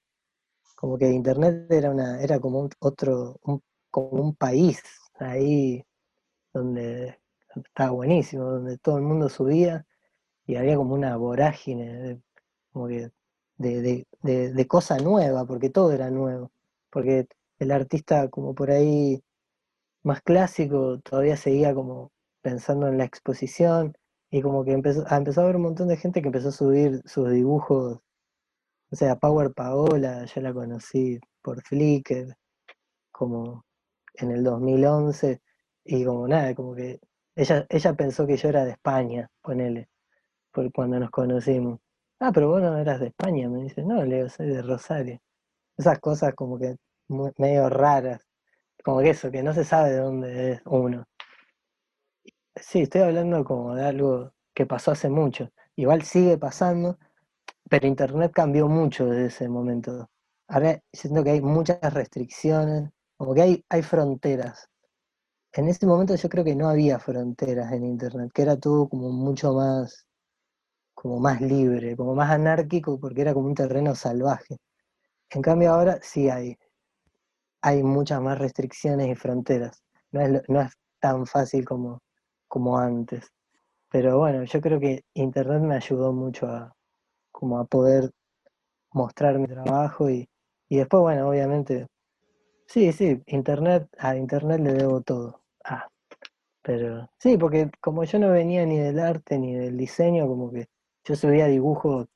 como que internet era una, era como un otro, un- como un país ahí donde estaba buenísimo, donde todo el mundo subía y había como una vorágine de, como que de, de, de, de cosa nueva, porque todo era nuevo. Porque el artista como por ahí más clásico todavía seguía como pensando en la exposición y como que empezó, ah, empezó a haber un montón de gente que empezó a subir sus dibujos, o sea, Power Paola, yo la conocí por Flickr, como en el 2011, y como nada, como que ella, ella pensó que yo era de España, ponele, por cuando nos conocimos. Ah, pero vos no eras de España, me dice, no, Leo, soy de Rosario. Esas cosas como que medio raras. Como que eso, que no se sabe de dónde es uno. Sí, estoy hablando como de algo que pasó hace mucho. Igual sigue pasando, pero Internet cambió mucho desde ese momento. Ahora siento que hay muchas restricciones, como que hay, hay fronteras. En ese momento yo creo que no había fronteras en Internet, que era todo como mucho más, como más libre, como más anárquico, porque era como un terreno salvaje. En cambio ahora sí hay, hay muchas más restricciones y fronteras. No es, no es tan fácil como, como antes. Pero bueno, yo creo que Internet me ayudó mucho a, como a poder mostrar mi trabajo y, y después, bueno, obviamente, sí, sí, Internet, a Internet le debo todo. Ah, pero sí, porque como yo no venía ni del arte ni del diseño, como que yo subía dibujos,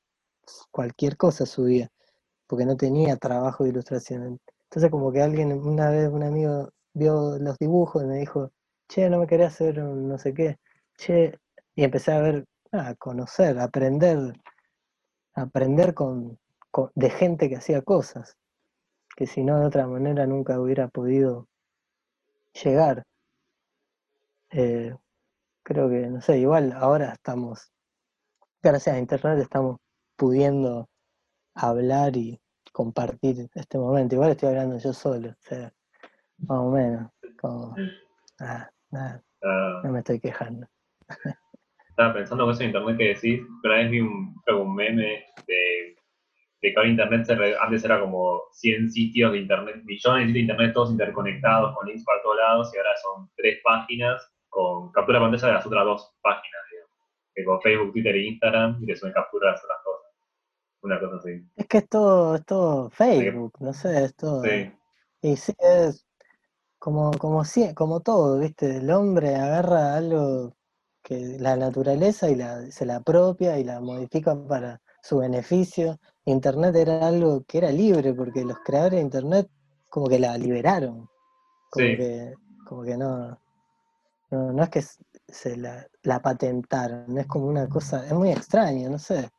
cualquier cosa subía, porque no tenía trabajo de ilustración. Entonces como que alguien, una vez un amigo vio los dibujos y me dijo, che, no me quería hacer un no sé qué, che, y empecé a ver, a conocer, a aprender, a aprender con, de gente que hacía cosas, que si no de otra manera nunca hubiera podido llegar. Eh, creo que, no sé, igual ahora estamos, gracias a internet estamos pudiendo hablar y compartir este momento. Igual estoy hablando yo solo, o sea, más o menos, como, ah, nada, Ah, no me estoy quejando. estaba pensando con eso en internet que decís, pero vez vi un, meme de, de que ahora internet se re- antes era como 100 sitios de internet, millones de internet todos interconectados con links para todos lados y ahora son tres páginas con captura de pantalla de las otras dos páginas, digamos. Que con Facebook, Twitter e Instagram y te suben captura de las otras cosas. Una cosa así. Es que es todo, es todo Facebook, no sé, es todo. Sí, Y sí, es como, como, como todo, ¿viste? El hombre agarra algo que la naturaleza y la, se la apropia y la modifica para su beneficio. Internet era algo que era libre porque los creadores de Internet como que la liberaron, como Sí. que, como que no, no, no es que se la, la patentaron, es como una cosa, es muy extraño, no sé.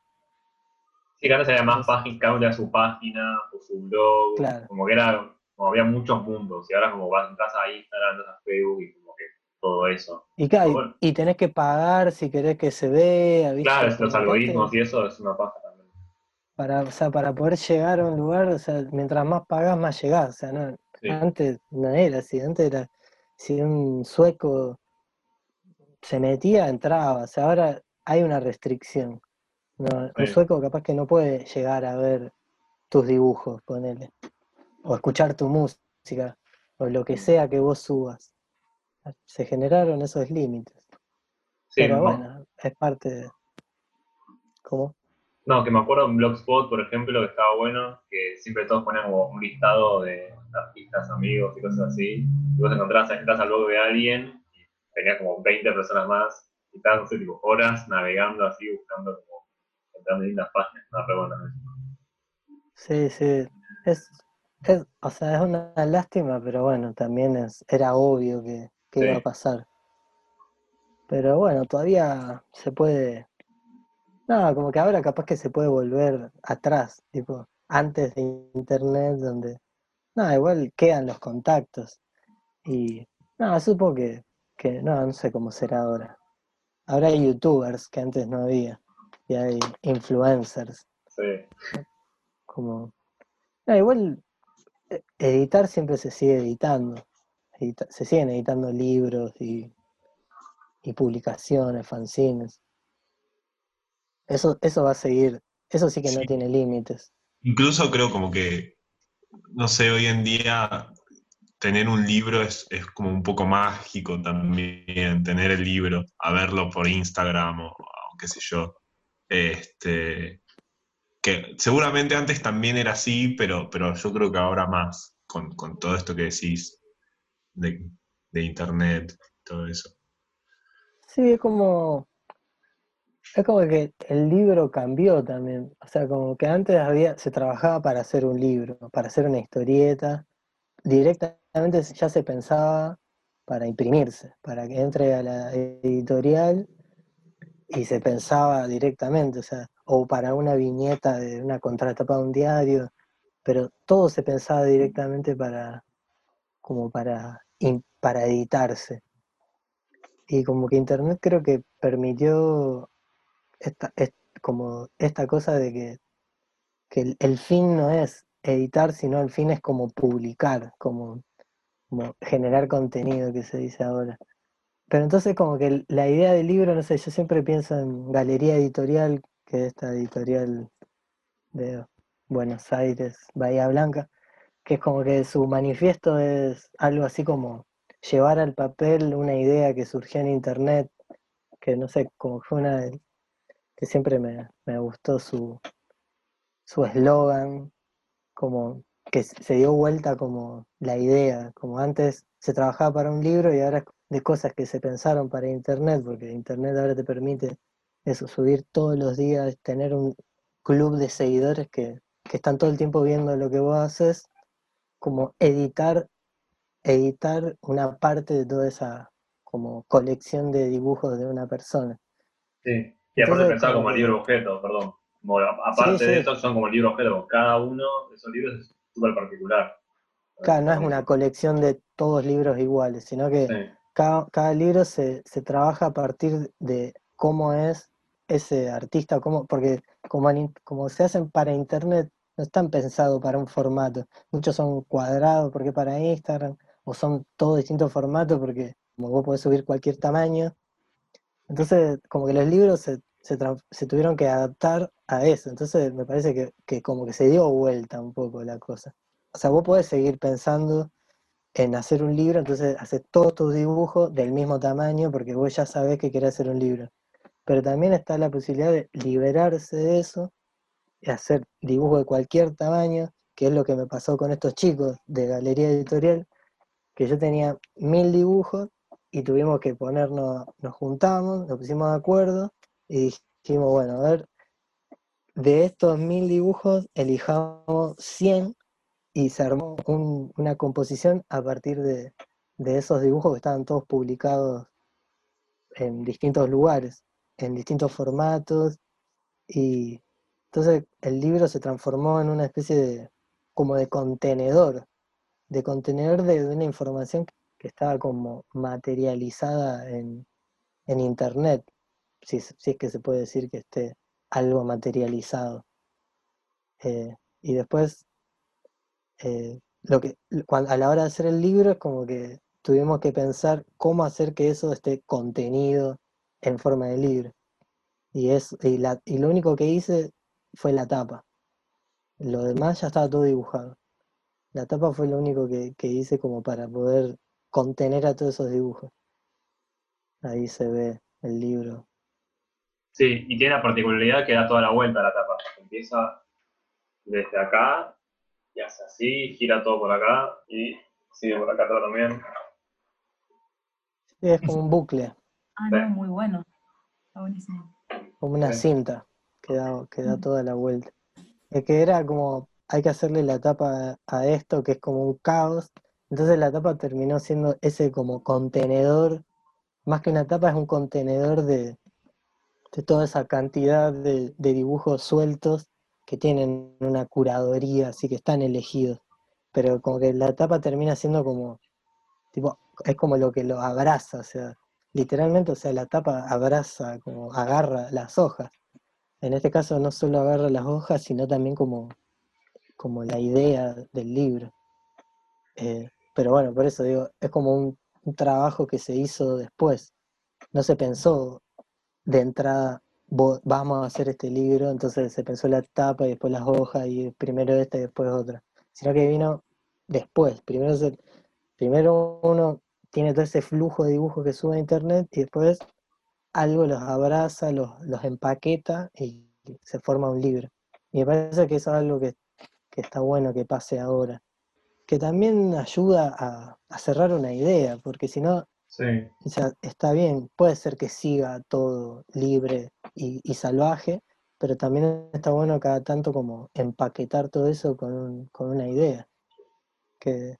Sí, que antes había más páginas, cada uno tenía su página o su blog, Claro. como que era, como había muchos mundos, y ahora como vas, entras a Instagram, entras a Facebook y como que todo eso. Y claro, y- Bueno. y tenés que pagar si querés que se vea, ¿viste? Claro, los algoritmos y eso es una paja también. para, o sea, para poder llegar a un lugar, o sea, mientras más pagás, más llegás. O sea, no, Sí. antes no era así, antes era, si un sueco se metía, entraba. O sea, ahora hay una restricción. No, un sueco capaz que no puede llegar a ver tus dibujos, ponele. O escuchar tu música, o lo que sea que vos subas. Se generaron esos límites. Sí, Pero no- bueno, es parte de... ¿Cómo? No, que me acuerdo en Blogspot, por ejemplo, que estaba bueno, que siempre todos ponían como un listado de artistas, amigos y cosas así. Y vos encontrabas, entras al blog de alguien y tenías como 20 personas más y estabas, no sé, tipo, horas navegando así, buscando como, en lindas páginas. No, Sí, sí. Es, es, o sea, es una lástima, pero bueno, también es, era obvio que, que iba a pasar. Pero bueno, todavía se puede. No, como que ahora capaz que se puede volver atrás, tipo, antes de internet, donde. No, igual quedan los contactos. Y. No, supongo que, que. No, no sé cómo será ahora. Ahora hay youtubers que antes no había. Y hay influencers. sí. Como. No, igual eh, editar siempre se sigue editando. Edita- se siguen editando libros y, y publicaciones, fanzines. Eso, eso va a seguir. Eso sí que no tiene límites. Incluso creo como que, no sé, hoy en día tener un libro es, es como un poco mágico también, tener el libro, a verlo por Instagram o, o qué sé yo. Este, que seguramente antes también era así, pero, pero yo creo que ahora más, con, con todo esto que decís de, de internet, todo eso. Sí, es como. Es como que el libro cambió también. O sea, como que antes había, se trabajaba para hacer un libro, para hacer una historieta. Directamente ya se pensaba para imprimirse, para que entre a la editorial y se pensaba directamente, o sea, o para una viñeta de una contratapa de un diario, pero todo se pensaba directamente para, como para, para editarse. Y como que Internet creo que permitió esta, es- como esta cosa de que, que el, el fin no es editar, sino el fin es como publicar, como, como generar contenido que se dice ahora. Pero entonces como que la idea del libro, no sé, yo siempre pienso en Galería Editorial, que es esta editorial de Buenos Aires, Bahía Blanca, que es como que su manifiesto es algo así como llevar al papel una idea que surgió en internet, que no sé, como fue una de- que siempre me, me gustó su su eslogan, como que se dio vuelta como la idea, como antes se trabajaba para un libro y ahora es de cosas que se pensaron para internet, porque internet ahora te permite eso, subir todos los días, tener un club de seguidores que, que están todo el tiempo viendo lo que vos haces, como editar, editar una parte de toda esa como colección de dibujos de una persona. Sí. Y aparte Entonces, pensaba como que- libro objeto, perdón. Como, aparte Sí, de eso, son como libro objeto. Cada uno de esos libros es súper particular. Claro, no es una colección de todos libros iguales, sino que Sí. cada, cada libro se, se trabaja a partir de cómo es ese artista, cómo, porque como, en como se hacen para internet, no están pensados para un formato. Muchos son cuadrados porque para Instagram, o son todos distintos formatos porque como vos podés subir cualquier tamaño. Entonces, como que los libros se, se, se tuvieron que adaptar a eso. Entonces, me parece que, que como que se dio vuelta un poco la cosa. O sea, vos podés seguir pensando en hacer un libro, entonces haces todos tus dibujos del mismo tamaño porque vos ya sabés que querés hacer un libro. Pero también está la posibilidad de liberarse de eso y hacer dibujos de cualquier tamaño, que es lo que me pasó con estos chicos de Galería Editorial, que yo tenía mil dibujos y tuvimos que ponernos, nos juntamos, nos pusimos de acuerdo y dijimos, bueno, a ver, de estos mil dibujos elijamos 100 y se armó un- una composición a partir de, de esos dibujos que estaban todos publicados en distintos lugares, en distintos formatos, y entonces el libro se transformó en una especie de, como de contenedor, de contenedor de, una información que estaba como materializada en, en internet, si, si es que se puede decir que esté algo materializado. Eh, y después eh, lo que cuan- a la hora de hacer el libro es como que tuvimos que pensar cómo hacer que eso esté contenido en forma de libro. Y, es, y, la, y lo único que hice fue la tapa. Lo demás ya estaba todo dibujado. La tapa fue lo único que, que hice como para poder contener a todos esos dibujos. Ahí se ve el libro. Sí, y tiene la particularidad que da toda la vuelta a la tapa. Empieza desde acá y hace así, gira todo por acá y sigue por acá atrás también. Sí, es como un bucle, Ah, no, muy bueno. Está buenísimo. como una Sí. cinta que da, que da toda la vuelta. Es que era como, hay que hacerle la tapa a esto, que es como un caos. Entonces la tapa terminó siendo ese como contenedor, más que una tapa es un contenedor de, de toda esa cantidad de, de dibujos sueltos que tienen una curaduría, así que están elegidos. Pero como que la tapa termina siendo como, tipo, es como lo que lo abraza, o sea, literalmente, o sea, la tapa abraza, como agarra las hojas. En este caso no solo agarra las hojas, sino también como, como la idea del libro. Eh, pero bueno, por eso digo, es como un, trabajo que se hizo después. No se pensó de entrada, "Vo- vamos a hacer este libro, entonces se pensó la tapa y después las hojas y primero esta y después otra. Sino que vino después. Primero, primero uno tiene todo ese flujo de dibujos que sube a internet y después algo los abraza, los, los empaqueta y se forma un libro. Y me parece que eso es algo que, que está bueno que pase ahora. Que también ayuda a cerrar una idea, porque si no, Sí. o sea, está bien, puede ser que siga todo libre y, y salvaje, pero también está bueno cada tanto como empaquetar todo eso con, un- con una idea. Que,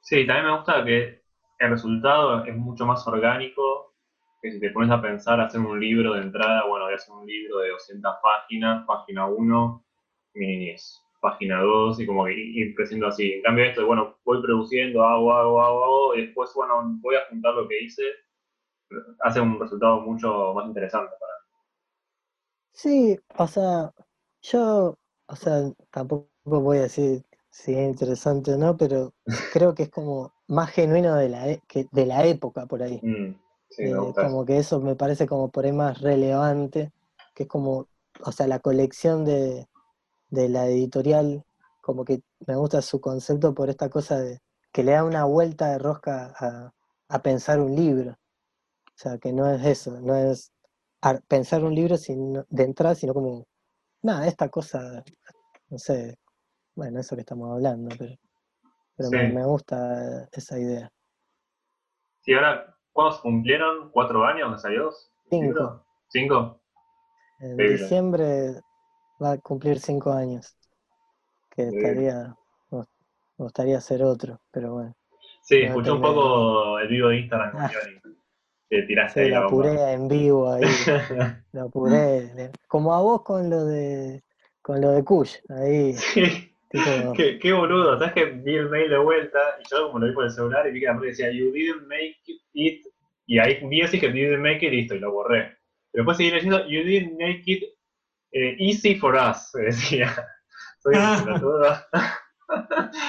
Sí, también me gusta que el resultado es mucho más orgánico que si te pones a pensar hacer un libro de entrada, bueno, voy a hacer un libro de 200 páginas, página 1, mi niñez. Página 2 y como que ir creciendo así. En cambio esto, bueno, voy produciendo, hago, hago, hago, hago, y después, bueno, voy a juntar lo que hice, hace un resultado mucho más interesante para mí. Sí, o sea, yo, o sea, tampoco voy a decir si es interesante o no, pero creo que es como más genuino de la, e- que de la época por ahí. Mm, sí, Eh, como que eso me parece como por ahí más relevante, que es como, o sea, la colección de, de la editorial, como que me gusta su concepto por esta cosa de que le da una vuelta de rosca a, a pensar un libro. O sea, que no es eso, no es ar- pensar un libro sino, de entrada, sino como, nada, esta cosa, no sé, bueno, eso que estamos hablando, pero, pero me, Sí. me gusta esa idea. Sí, ahora, ¿cuándo se cumplieron? ¿Cuatro años que salió? Cinco. ¿Cinco? En Increíble. diciembre va a cumplir cinco años, que estaría, me gustaría hacer otro, pero bueno. Sí, escuché un poco el vivo de Instagram con Ah. Johnny. Te tiraste Sí, la en vivo ahí, lo apuré, le- como a vos con lo de con lo de Kush, ahí, Sí. tipo, Qué, qué boludo, ¿sabes que vi el mail de vuelta y yo como lo vi por el celular y vi que la decía you didn't make it y ahí vi así que you didn't make it y listo y lo borré. Pero después seguí leyendo you didn't make it eh, easy for us, decía. Soy un pelotudo.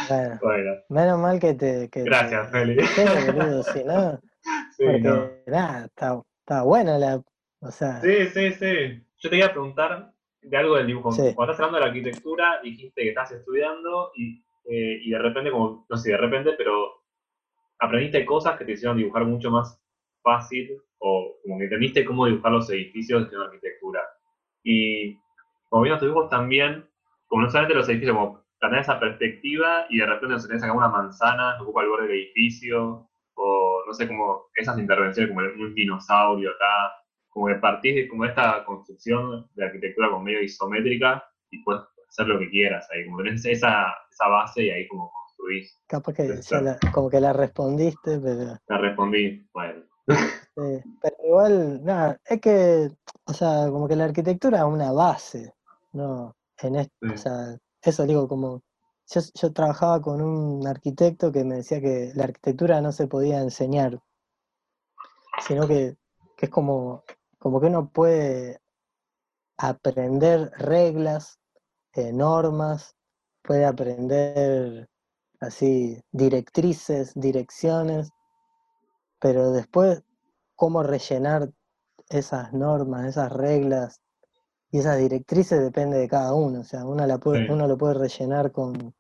bueno, Bueno, menos mal que te, que gracias, te, Feli. sí, boludo, si no, Sí, porque no. nada, está, está buena la, o sea, Sí, sí, sí. Yo te iba a preguntar de algo del dibujo. Sí. Cuando estás hablando de la arquitectura, dijiste que estás estudiando y, eh, y de repente, como, no sé, de repente, pero aprendiste cosas que te hicieron dibujar mucho más fácil o como que entendiste cómo dibujar los edificios de la arquitectura. Y como tus dibujos también, como no solamente los edificios, como tener esa perspectiva y de repente se tenés acá una manzana que ocupa el borde del edificio, o no sé, como esas intervenciones, como un dinosaurio acá, como que partís de como esta construcción de arquitectura como medio isométrica y puedes hacer lo que quieras ahí, como tenés esa, esa base y ahí como construís. capaz que la- como que la respondiste, pero Te respondí, bueno, Pero igual, nada, es que, o sea, como que la arquitectura es una base, ¿no? En es- Sí. o sea, eso digo, como, yo, yo trabajaba con un arquitecto que me decía que la arquitectura no se podía enseñar, sino que, que es como, como que uno puede aprender reglas, eh, normas, puede aprender así directrices, direcciones, pero después cómo rellenar esas normas, esas reglas y esas directrices depende de cada uno. O sea, uno, la puede, Sí. uno lo puede rellenar con,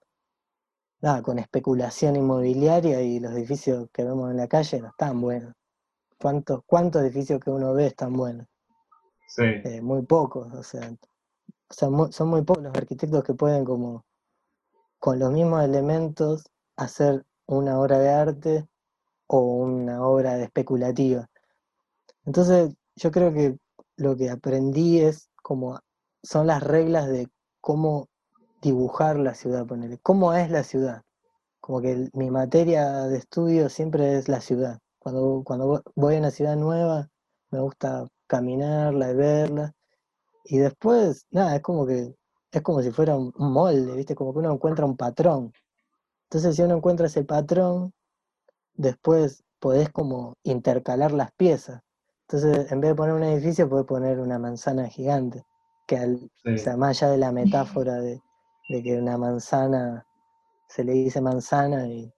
nada, con especulación inmobiliaria y los edificios que vemos en la calle no están buenos. ¿Cuántos, cuántos edificios que uno ve están buenos? sí, Eh, muy pocos, o sea, o sea, mu- son muy pocos los arquitectos que pueden como con los mismos elementos hacer una obra de arte o una obra de especulativa. Entonces, yo creo que lo que aprendí es como son las reglas de cómo dibujar la ciudad, ponerle, cómo es la ciudad. Como que mi materia de estudio siempre es la ciudad. Cuando, cuando vo- voy a una ciudad nueva, me gusta caminarla y verla. Y después, nada, es como que es como si fuera un molde, ¿viste? Como que uno encuentra un patrón. Entonces, si uno encuentra ese patrón, después podés como intercalar las piezas. Entonces, en vez de poner un edificio, podés poner una manzana gigante. Que al, sí. o sea, más allá de la metáfora de, de que una manzana se le dice manzana y,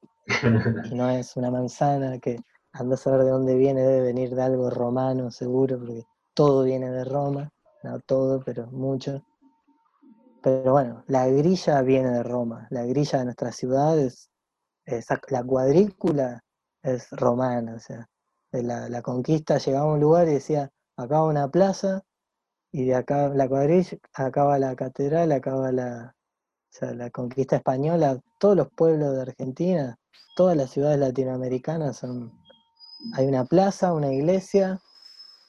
y no es una manzana, que anda a saber de dónde viene, debe venir de algo romano seguro, porque todo viene de Roma, no todo, pero mucho. Pero bueno, la grilla viene de Roma, la grilla de nuestra ciudad es, la cuadrícula es romana, o sea, de la, la conquista llegaba a un lugar y decía, acá va una plaza, y de acá la cuadrilla, acá va la catedral, acá va la, la conquista española, todos los pueblos de Argentina, todas las ciudades latinoamericanas son, hay una plaza, una iglesia,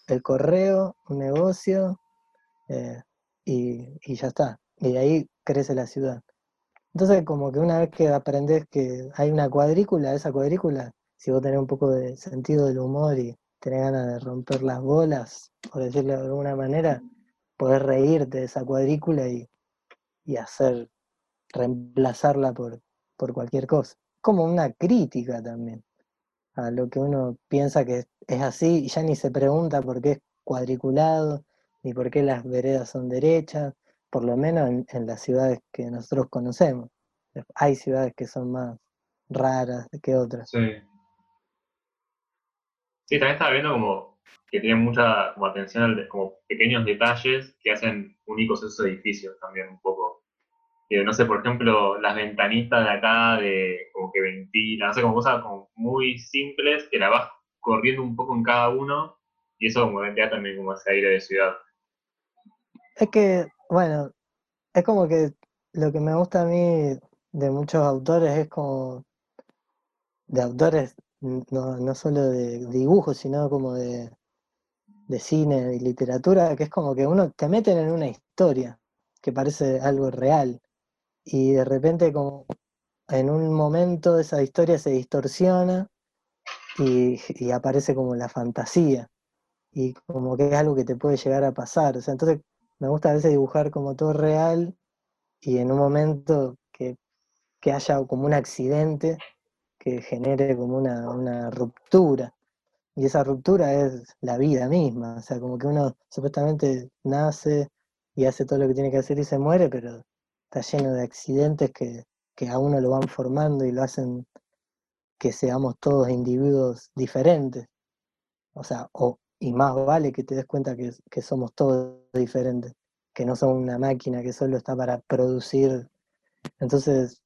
el correo, un negocio, eh, y, y ya está. Y de ahí crece la ciudad. Entonces, como que una vez que aprendes que hay una cuadrícula, esa cuadrícula, si vos tenés un poco de sentido del humor y tenés ganas de romper las bolas, por decirlo de alguna manera, podés reírte de esa cuadrícula y, y hacer reemplazarla por, por cualquier cosa. Como una crítica también a lo que uno piensa que es, así y ya ni se pregunta por qué es cuadriculado, ni por qué las veredas son derechas, por lo menos en, en las ciudades que nosotros conocemos. Hay ciudades que son más raras que otras. Sí. Sí, también estaba viendo como que tiene mucha como atención a como pequeños detalles que hacen únicos esos edificios también un poco. Eh, no sé, por ejemplo, las ventanitas de acá de como que ventilan, no sé, como cosas como muy simples que la vas corriendo un poco en cada uno y eso como da también como ese aire de ciudad. Es que, bueno, es como que lo que me gusta a mí de muchos autores es como, de autores no, no solo de dibujos, sino como de, de cine y literatura, que es como que uno te meten en una historia que parece algo real y de repente como en un momento esa historia se distorsiona y, y aparece como la fantasía y como que es algo que te puede llegar a pasar. O sea, entonces me gusta a veces dibujar como todo real y en un momento que, que haya como un accidente que genere como una, una ruptura. Y esa ruptura es la vida misma. O sea, como que uno supuestamente nace y hace todo lo que tiene que hacer y se muere, pero está lleno de accidentes que, que a uno lo van formando y lo hacen que seamos todos individuos diferentes. O sea, o, y más vale que te des cuenta que, que somos todos diferentes, que no somos una máquina que solo está para producir. Entonces,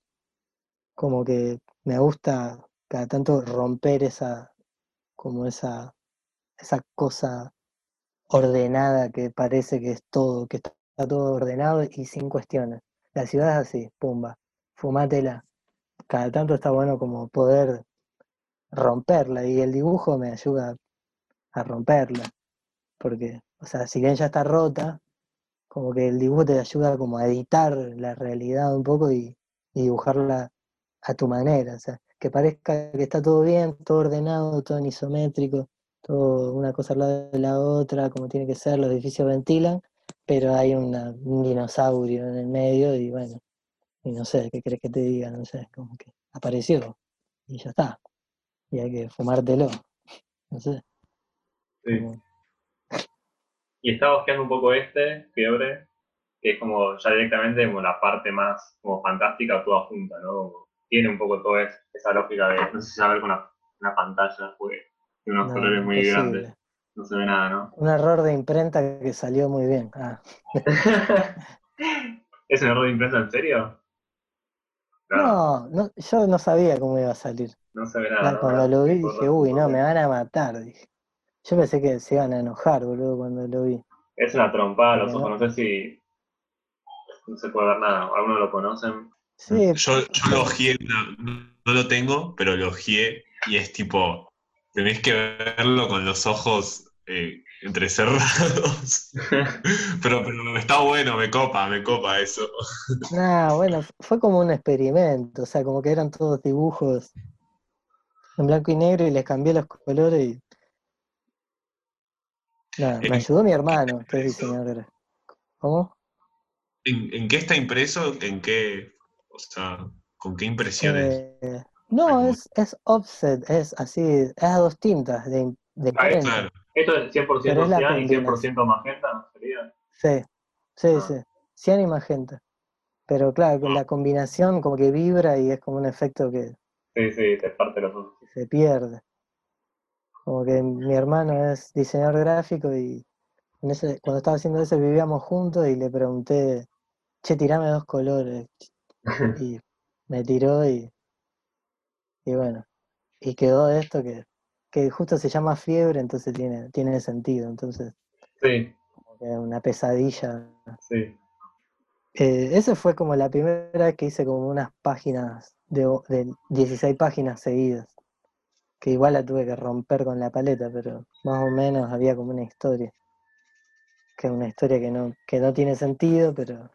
como que me gusta cada tanto romper esa, como esa, esa cosa ordenada que parece que es todo, que está todo ordenado y sin cuestiones. La ciudad es así, pumba, fumátela. Cada tanto está bueno como poder romperla y el dibujo me ayuda a romperla. Porque, o sea, si bien ya está rota, como que el dibujo te ayuda como a editar la realidad un poco y, y dibujarla a tu manera. O sea, que parezca que está todo bien, todo ordenado, todo en isométrico, todo una cosa al lado de la otra, como tiene que ser, los edificios ventilan, pero hay una, un dinosaurio en el medio y bueno, y no sé, ¿qué crees que te diga? No sé, como que apareció y ya está. Y hay que fumártelo. No sé. Sí. como- Y estaba buscando un poco este, Fiebre, que es como ya directamente como la parte más como fantástica toda junta, ¿no? Como tiene un poco toda es- esa lógica de, no sé si se va a ver con una, una pantalla, pues, de unos no, colores muy grandes, no se ve nada, ¿no? Un error de imprenta que salió muy bien. Ah, ¿Es un error de imprenta en serio? no, no, yo no sabía cómo iba a salir. No se ve nada. cuando lo vi dije, uy, no, me van a matar. Dije. Yo pensé que se iban a enojar, boludo, cuando lo vi. Es una trompada, los ojos, no sé si no se puede ver nada. ¿Algunos lo conocen? Sí, Yo, yo lo ojeé, no, no lo tengo, pero lo ojeé y es tipo, tenés que verlo con los ojos eh, entrecerrados. pero, pero está bueno, me copa, me copa eso. Nah, bueno, fue como un experimento, o sea, como que eran todos dibujos en blanco y negro y les cambié los colores y... Nada, me ayudó mi hermano, que es diseñador. ¿Cómo? ¿En, en qué está impreso? ¿En qué? O sea, ¿con qué impresiones? Eh, no, es, es offset, es así, es a dos tintas de, de Ah, imprenta. Claro. ¿Esto es 100% Pero es la cian y combinación. 100% magenta? ¿no ¿Sería? Sí, sí, Ah. sí. Cian y magenta. Pero claro, con la combinación como que vibra y es como un efecto que Sí, sí, te parte los ojos. se pierde. Como que mi hermano es diseñador gráfico y en ese, cuando estaba haciendo eso vivíamos juntos y le pregunté, che, tirame dos colores. Y me tiró y, y bueno, y quedó esto que, que justo se llama fiebre, entonces tiene, tiene sentido. Entonces, Sí, como que una pesadilla. sí. Eh, esa fue como la primera vez que hice como unas páginas de, de 16 páginas seguidas. Que igual la tuve que romper con la paleta, pero más o menos había como una historia. Que es una historia que no, que no tiene sentido, pero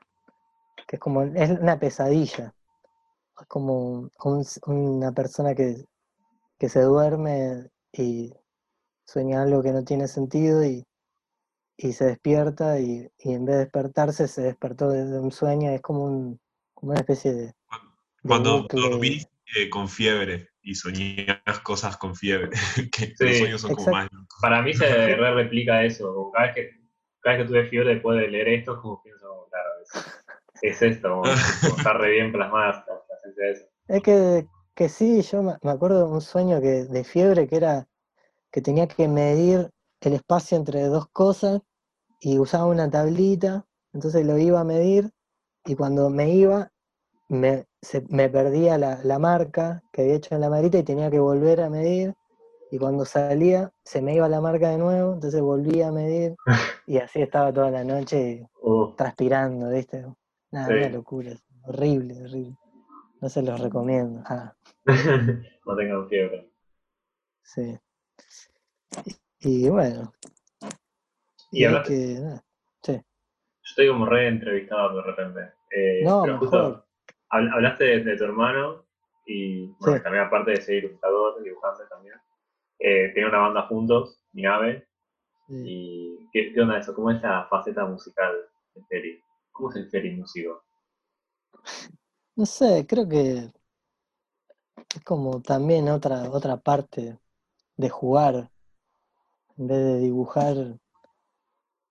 que es como, es una pesadilla. Es como un- una persona que, que se duerme y sueña algo que no tiene sentido y, y se despierta y, y en vez de despertarse se despertó de, de un sueño, es como un, como una especie de, de Cuando bucle. dormís eh, con fiebre y soñás cosas con fiebre, que Sí, los sueños son como más. Para mí se re replica eso. Cada vez que, cada vez que tuve fiebre después de leer esto, como pienso, claro, es, es esto, como está re bien plasmada la, la esencia de eso. Es que, que sí, yo me me acuerdo de un sueño que, de fiebre que era que tenía que medir el espacio entre dos cosas y usaba una tablita, entonces lo iba a medir y cuando me iba me, se- me perdía la, la marca que había hecho en la marita y tenía que volver a medir y cuando salía se me iba la marca de nuevo, entonces volvía a medir y así estaba toda la noche Uh, transpirando, ¿viste? Nada, Sí. una locura, horrible, horrible. No se los recomiendo. Ah, no tengan fiebre. sí. Y, y bueno, Y y que. nada, sí. Yo estoy como re entrevistado de repente. Eh, No, pero mejor. justo habl- hablaste de, de tu hermano y bueno, Sí. también aparte de ser ilustrador, dibujante también, eh, tiene una banda juntos, Mi Ave, sí. y ¿qué, qué onda eso? ¿Cómo es la faceta musical de Feri? ¿Cómo es el? No sé, creo que es como también otra, otra parte de jugar. En vez de dibujar,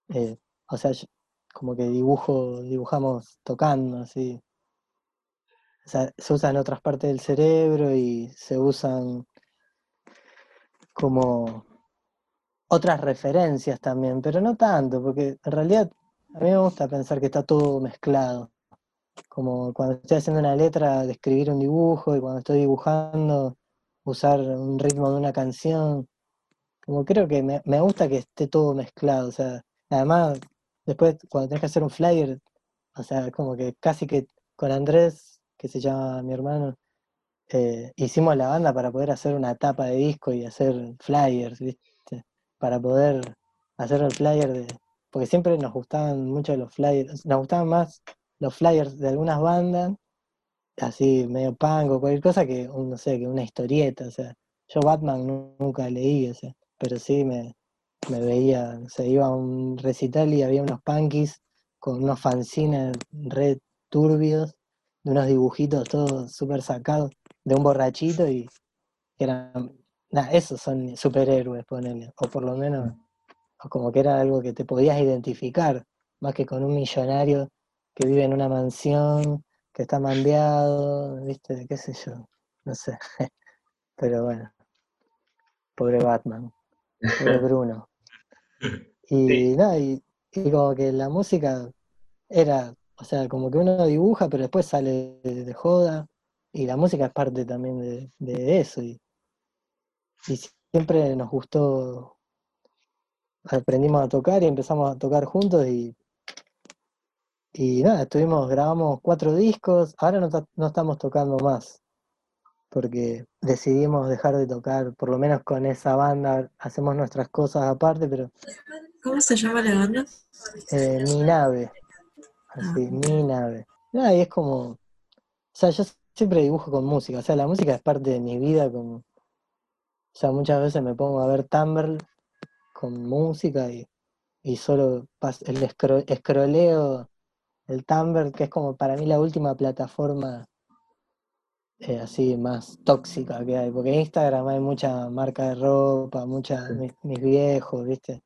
eh, o sea, como que dibujo, dibujamos tocando, así. Se usan otras partes del cerebro y se usan como otras referencias también, pero no tanto, porque en realidad a mí me gusta pensar que está todo mezclado. Como cuando estoy haciendo una letra, describir un dibujo, y cuando estoy dibujando, usar un ritmo de una canción. Como creo que me, me gusta que esté todo mezclado. O sea, además, después cuando tenés que hacer un flyer, o sea, como que casi que con Andrés, que se llama mi hermano, eh, hicimos la banda para poder hacer una tapa de disco y hacer flyers, ¿viste? Para poder hacer el flyer de. Porque siempre nos gustaban mucho los flyers, nos gustaban más los flyers de algunas bandas, así medio punk o cualquier cosa, que no sé, que una historieta. O sea, yo Batman nu- nunca leí, o sea, pero sí me, me veía, no sé, iba a un recital y había unos punkies con unos fanzines re turbios, de unos dibujitos todos súper sacados, de un borrachito y eran, nada, esos son superhéroes, ponele, o por lo menos, o como que era algo que te podías identificar, más que con un millonario que vive en una mansión, que está mandeado, viste, qué sé yo, no sé, pero bueno, pobre Batman, pobre Bruno. Y Sí. nada, y, y como que la música era, o sea, como que uno dibuja, pero después sale de, de joda, y la música es parte también de, de eso, y, y siempre nos gustó, aprendimos a tocar y empezamos a tocar juntos, y, y nada, estuvimos, grabamos cuatro discos, ahora no, no estamos tocando más, porque decidimos dejar de tocar, por lo menos con esa banda, hacemos nuestras cosas aparte, pero ¿Cómo se llama la banda? eh, mi nave, así, mi nave. Nada, y es como, o sea, yo siempre dibujo con música, o sea, la música es parte de mi vida, como, o sea, muchas veces me pongo a ver Tumblr con música y, y solo el escro- escroleo el Tumblr, que es como para mí la última plataforma eh, así más tóxica que hay, porque en Instagram hay mucha marca de ropa, mucha, mis, mis viejos, ¿viste?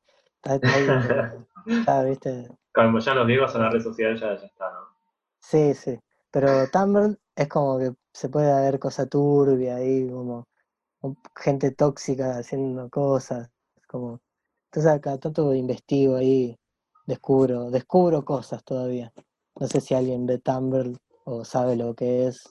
Como, ya, ¿viste? Como ya los griegos en la red social ya, ya está, ¿no? Sí, sí. Pero Tumblr es como que se puede ver cosa turbia ahí, como gente tóxica haciendo cosas, como entonces acá tanto investigo ahí, descubro, descubro cosas todavía. No sé si alguien ve Tumblr o sabe lo que es.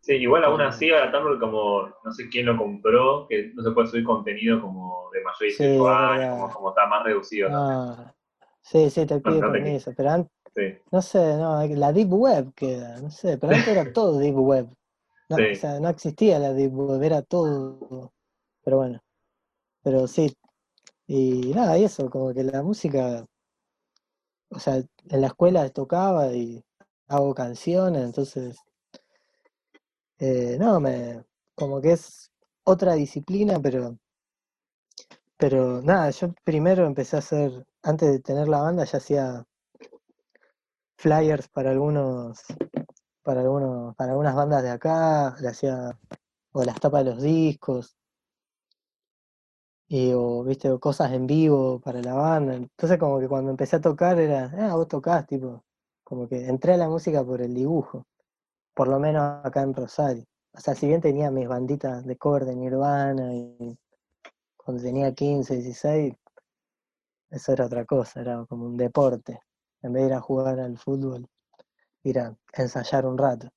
Sí, igual aún Pero- así ahora Tumblr como, no sé quién lo compró, que no se puede subir contenido como de mayor Sí, 18 es años, verdad. como, como está más reducido también. Ah, sí, sí, te pide no permiso, pero antes, Sí, no sé, no, la Deep Web queda, no sé, pero antes era todo Deep Web. No, Sí. O sea, no existía la Deep Web, era todo. Pero bueno, pero sí. Y nada, y eso, como que la música, o sea, en la escuela tocaba y hago canciones, entonces, eh, no, me, como que es otra disciplina, pero, pero nada, yo primero empecé a hacer, antes de tener la banda, ya hacía flyers para algunos, para algunos, para algunas bandas de acá, le hacía o las tapas de los discos, y o viste, cosas en vivo para la banda. Entonces como que cuando empecé a tocar era, ah, vos tocás, tipo, como que entré a la música por el dibujo, por lo menos acá en Rosario. O sea, si bien tenía mis banditas de cover de Nirvana y cuando tenía 15, 16, eso era otra cosa, era como un deporte. En vez de ir a jugar al fútbol, ir a ensayar un rato.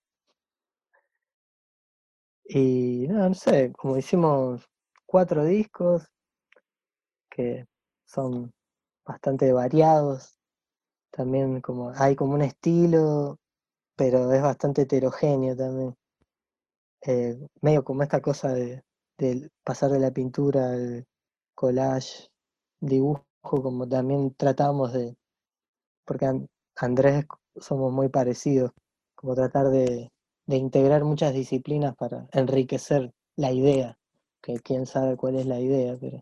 Y no, no sé, como hicimos cuatro discos que son bastante variados, también como hay como un estilo, pero es bastante heterogéneo también. Eh, medio como esta cosa de, pasar de la pintura al collage, dibujo, como también tratamos de, porque An- Andrés somos muy parecidos, como tratar de, de integrar muchas disciplinas para enriquecer la idea, que quién sabe cuál es la idea, pero...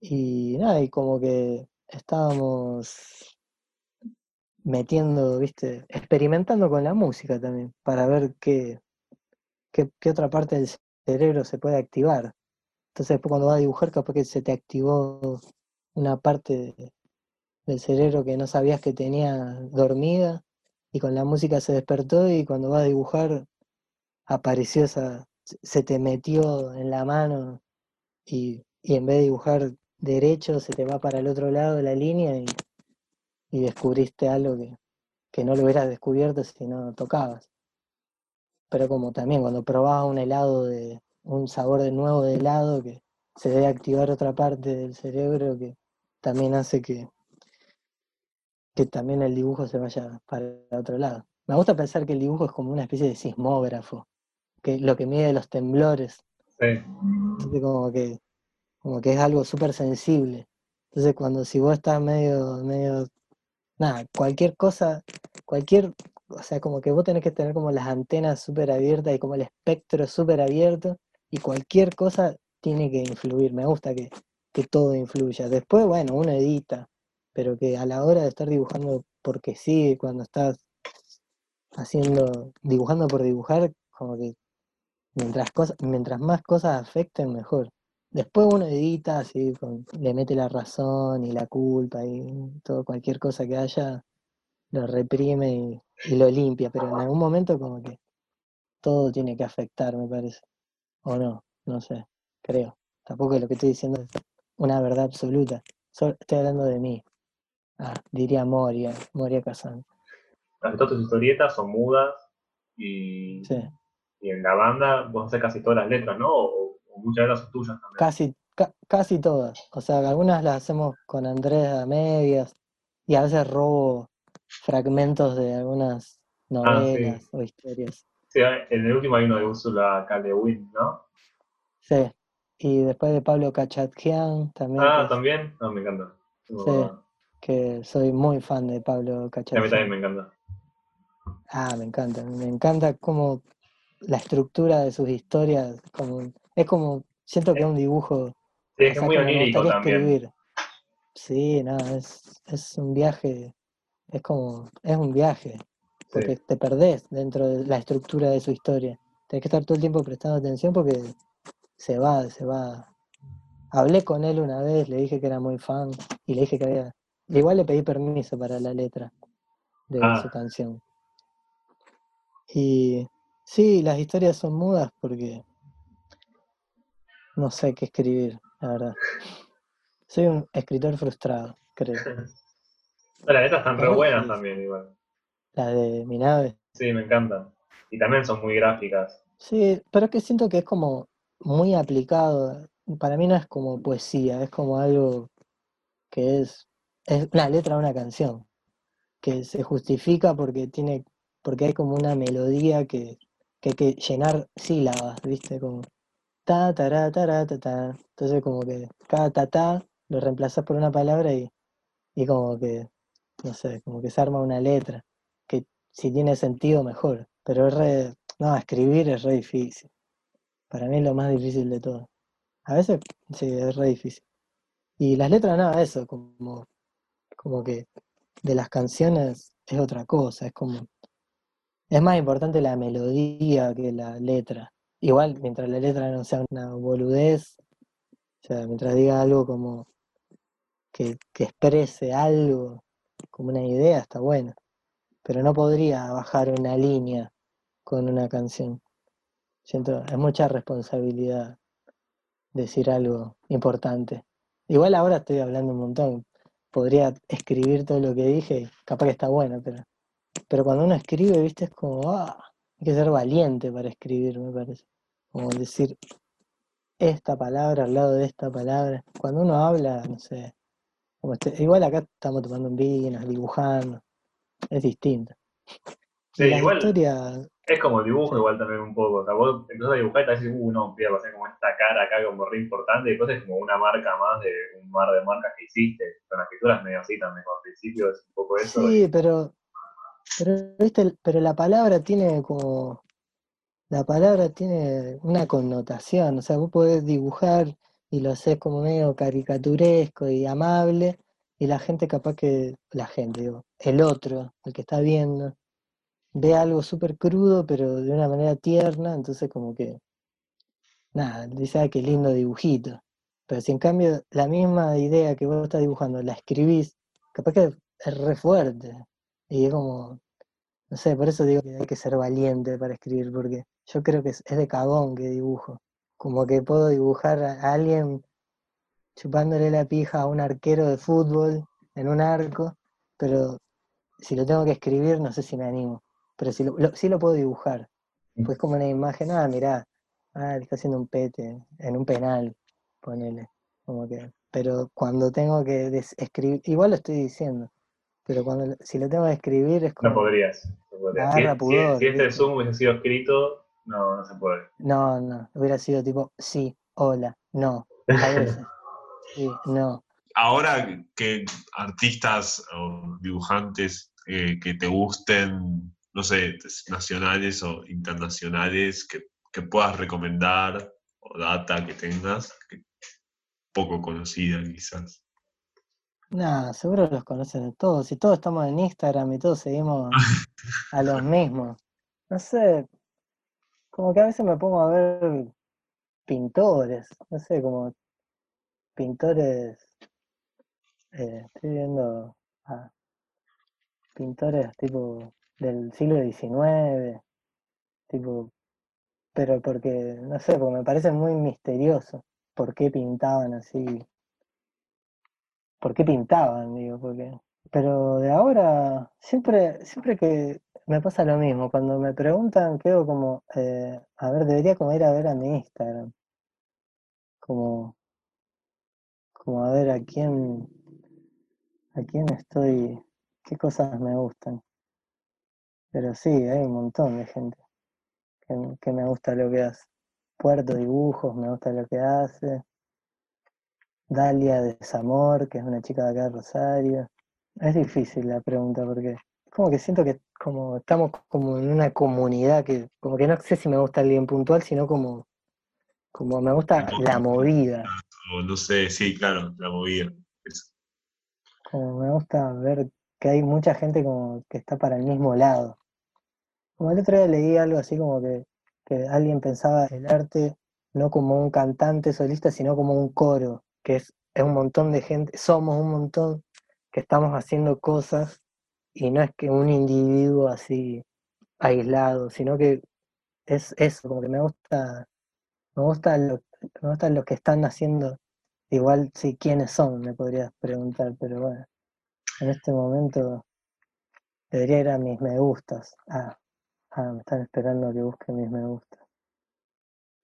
Y nada, y como que estábamos metiendo, viste, experimentando con la música también, para ver qué, qué, otra parte del cerebro se puede activar. Entonces después cuando vas a dibujar, capaz que se te activó una parte de- del cerebro que no sabías que tenía dormida, y con la música se despertó, y cuando vas a dibujar, apareció esa, se te metió en la mano, y, y en vez de dibujar derecho, se te va para el otro lado de la línea, y, y descubriste algo que, que no lo hubieras descubierto si no tocabas. Pero como también cuando probabas un helado de un sabor de nuevo de helado que se debe activar otra parte del cerebro que también hace que, que también el dibujo se vaya para otro lado. Me gusta pensar que el dibujo es como una especie de sismógrafo, que lo que mide los temblores, Sí. como que, como que es algo súper sensible. Entonces cuando si vos estás medio, medio, nada, cualquier cosa, cualquier, o sea, como que vos tenés que tener como las antenas súper abiertas y como el espectro súper abierto y cualquier cosa tiene que influir. Me gusta que, que todo influya. Después, bueno, uno edita, pero que a la hora de estar dibujando porque sí, cuando estás haciendo, dibujando por dibujar, como que mientras, cosas, mientras más cosas afecten, mejor. Después uno edita, así, con- le mete la razón y la culpa y todo, cualquier cosa que haya, lo reprime y, y lo limpia, pero en algún momento como que todo tiene que afectar, me parece. O no, no sé, creo. Tampoco lo que estoy diciendo es una verdad absoluta. Solo estoy hablando de mí. Ah, diría Moria, Moria Kazan. Casi todas tus historietas son mudas y, Sí, y en la banda vos haces casi todas las letras, ¿no? O, o muchas de las son tuyas también. casi, ca- casi todas. O sea, algunas las hacemos con Andrés a medias y a veces robo fragmentos de algunas Ah, sí. novelas o historias. Sí, en el último hay uno de Úrsula Guin, ¿no? Sí. Y después de Pablo Kachatjian también, Ah, es- también. No, me encanta. Sí. que soy muy fan de Pablo a mí también me encanta. Ah, me encanta, me encanta como la estructura de sus historias, como, es como, siento que es un dibujo, Sí, es muy onírico también. escribir. Sí, no, es, es un viaje, es como, es un viaje, porque Sí. te perdés dentro de la estructura de su historia. Tenés que estar todo el tiempo prestando atención porque se va, se va. Hablé con él una vez, le dije que era muy fan y le dije que había, igual le pedí permiso para la letra de su Ah, canción. Y sí, las historias son mudas porque no sé qué escribir, la verdad. Soy un escritor frustrado, creo. las letras están Es re buenas también, igual. La de mi nave. Sí, me encantan. Y también son muy gráficas. Sí, pero es que siento que es como muy aplicado. Para mí no es como poesía, es como algo que es, es una letra de una canción, que se justifica porque tiene, porque hay como una melodía que, que hay que llenar sílabas, ¿viste? Como ta, tará, ta, ta. Entonces como que cada ta, ta lo reemplazás por una palabra y, y como que, no sé, como que se arma una letra, que si tiene sentido mejor, pero es re, no, escribir es re difícil. Para mí es lo más difícil de todo. A veces sí, es re difícil. Y las letras, nada, eso, como, como que de las canciones es otra cosa, es como Es más importante la melodía que la letra. Igual, mientras la letra no sea una boludez, o sea, mientras diga algo como que, que exprese algo, como una idea, está bueno. Pero no podría bajar una línea con una canción. Siento, es mucha responsabilidad decir algo importante. Igual ahora estoy hablando un montón. Podría escribir todo lo que dije, capaz que está bueno, pero, pero cuando uno escribe, viste, es como, ah, hay que ser valiente para escribir, me parece. Como decir esta palabra al lado de esta palabra. Cuando uno habla, no sé, como este- igual acá estamos tomando un vino, dibujando, es distinto. Sí, igual es como dibujo Sí. igual también un poco. O sea, vos empezás a dibujar y te decís, uh, no, voy a pasar como esta cara acá como re importante, y después es como una marca más de un mar de marcas que hiciste. Con las escrituras medio así también, como al principio es un poco eso. y- sí, pero, pero, viste, pero la palabra tiene como, la palabra tiene una connotación, o sea, vos podés dibujar y lo haces como medio caricaturesco y amable, y la gente capaz que, la gente, digo, el otro, el que está viendo, ve algo súper crudo, pero de una manera tierna, entonces como que, nada, dice, ah, qué lindo dibujito. Pero si en cambio la misma idea que vos estás dibujando la escribís, capaz que es re fuerte. Y es como, no sé, por eso digo que hay que ser valiente para escribir, porque yo creo que es, es de cagón que dibujo. Como que puedo dibujar a alguien chupándole la pija a un arquero de fútbol en un arco, pero si lo tengo que escribir, no sé si me animo. Pero si lo, lo- sí lo puedo dibujar. Pues como una imagen, ah, mirá, ah, está haciendo un pete en un penal, ponele. Como que, pero cuando tengo que escribir, igual lo estoy diciendo, pero cuando si lo tengo que escribir es No como, podrías. No podrías. Si, si- pudor, si este. Zoom hubiese sido escrito, no, no se puede. no, no, hubiera sido tipo, sí, hola, no, a veces, sí, no. Ahora que artistas o dibujantes eh, que te gusten, no sé, nacionales o internacionales, que, que puedas recomendar o data que tengas, que poco conocida quizás. Nada, seguro los conocen a todos. Y todos estamos en Instagram y todos seguimos a los mismos. No sé, como que a veces me pongo a ver pintores, no sé, como pintores, eh, estoy viendo a pintores tipo del siglo XIX, tipo, pero porque, no sé, porque me parece muy misterioso por qué pintaban así, por qué pintaban, digo, porque, pero de ahora, siempre, siempre que me pasa lo mismo, cuando me preguntan, quedo como, eh, a ver, debería como ir a ver a mi Instagram, como, como a ver a quién, a quién estoy, qué cosas me gustan. Pero sí, hay un montón de gente que, me gusta lo que hace. Puerto Dibujos, me gusta lo que hace. Dalia Desamor, que es una chica de acá de Rosario. Es difícil la pregunta porque como que siento que como estamos como en una comunidad que como que no sé si me gusta alguien puntual, sino como, como me gusta la movida. O no sé, sí, claro, la movida. Eso. Como me gusta ver que hay mucha gente como que está para el mismo lado. Como el otro día leí algo así como que, que alguien pensaba el arte no como un cantante solista, sino como un coro, que es, es un montón de gente, somos un montón que estamos haciendo cosas y no es que un individuo así aislado, sino que es eso, como que me gusta, me gusta lo, me gustan los que están haciendo, igual sí, quiénes son, me podrías preguntar, pero bueno, en este momento debería ir a mis me gustas. Ah, ah, me están esperando que busque mis me gustas.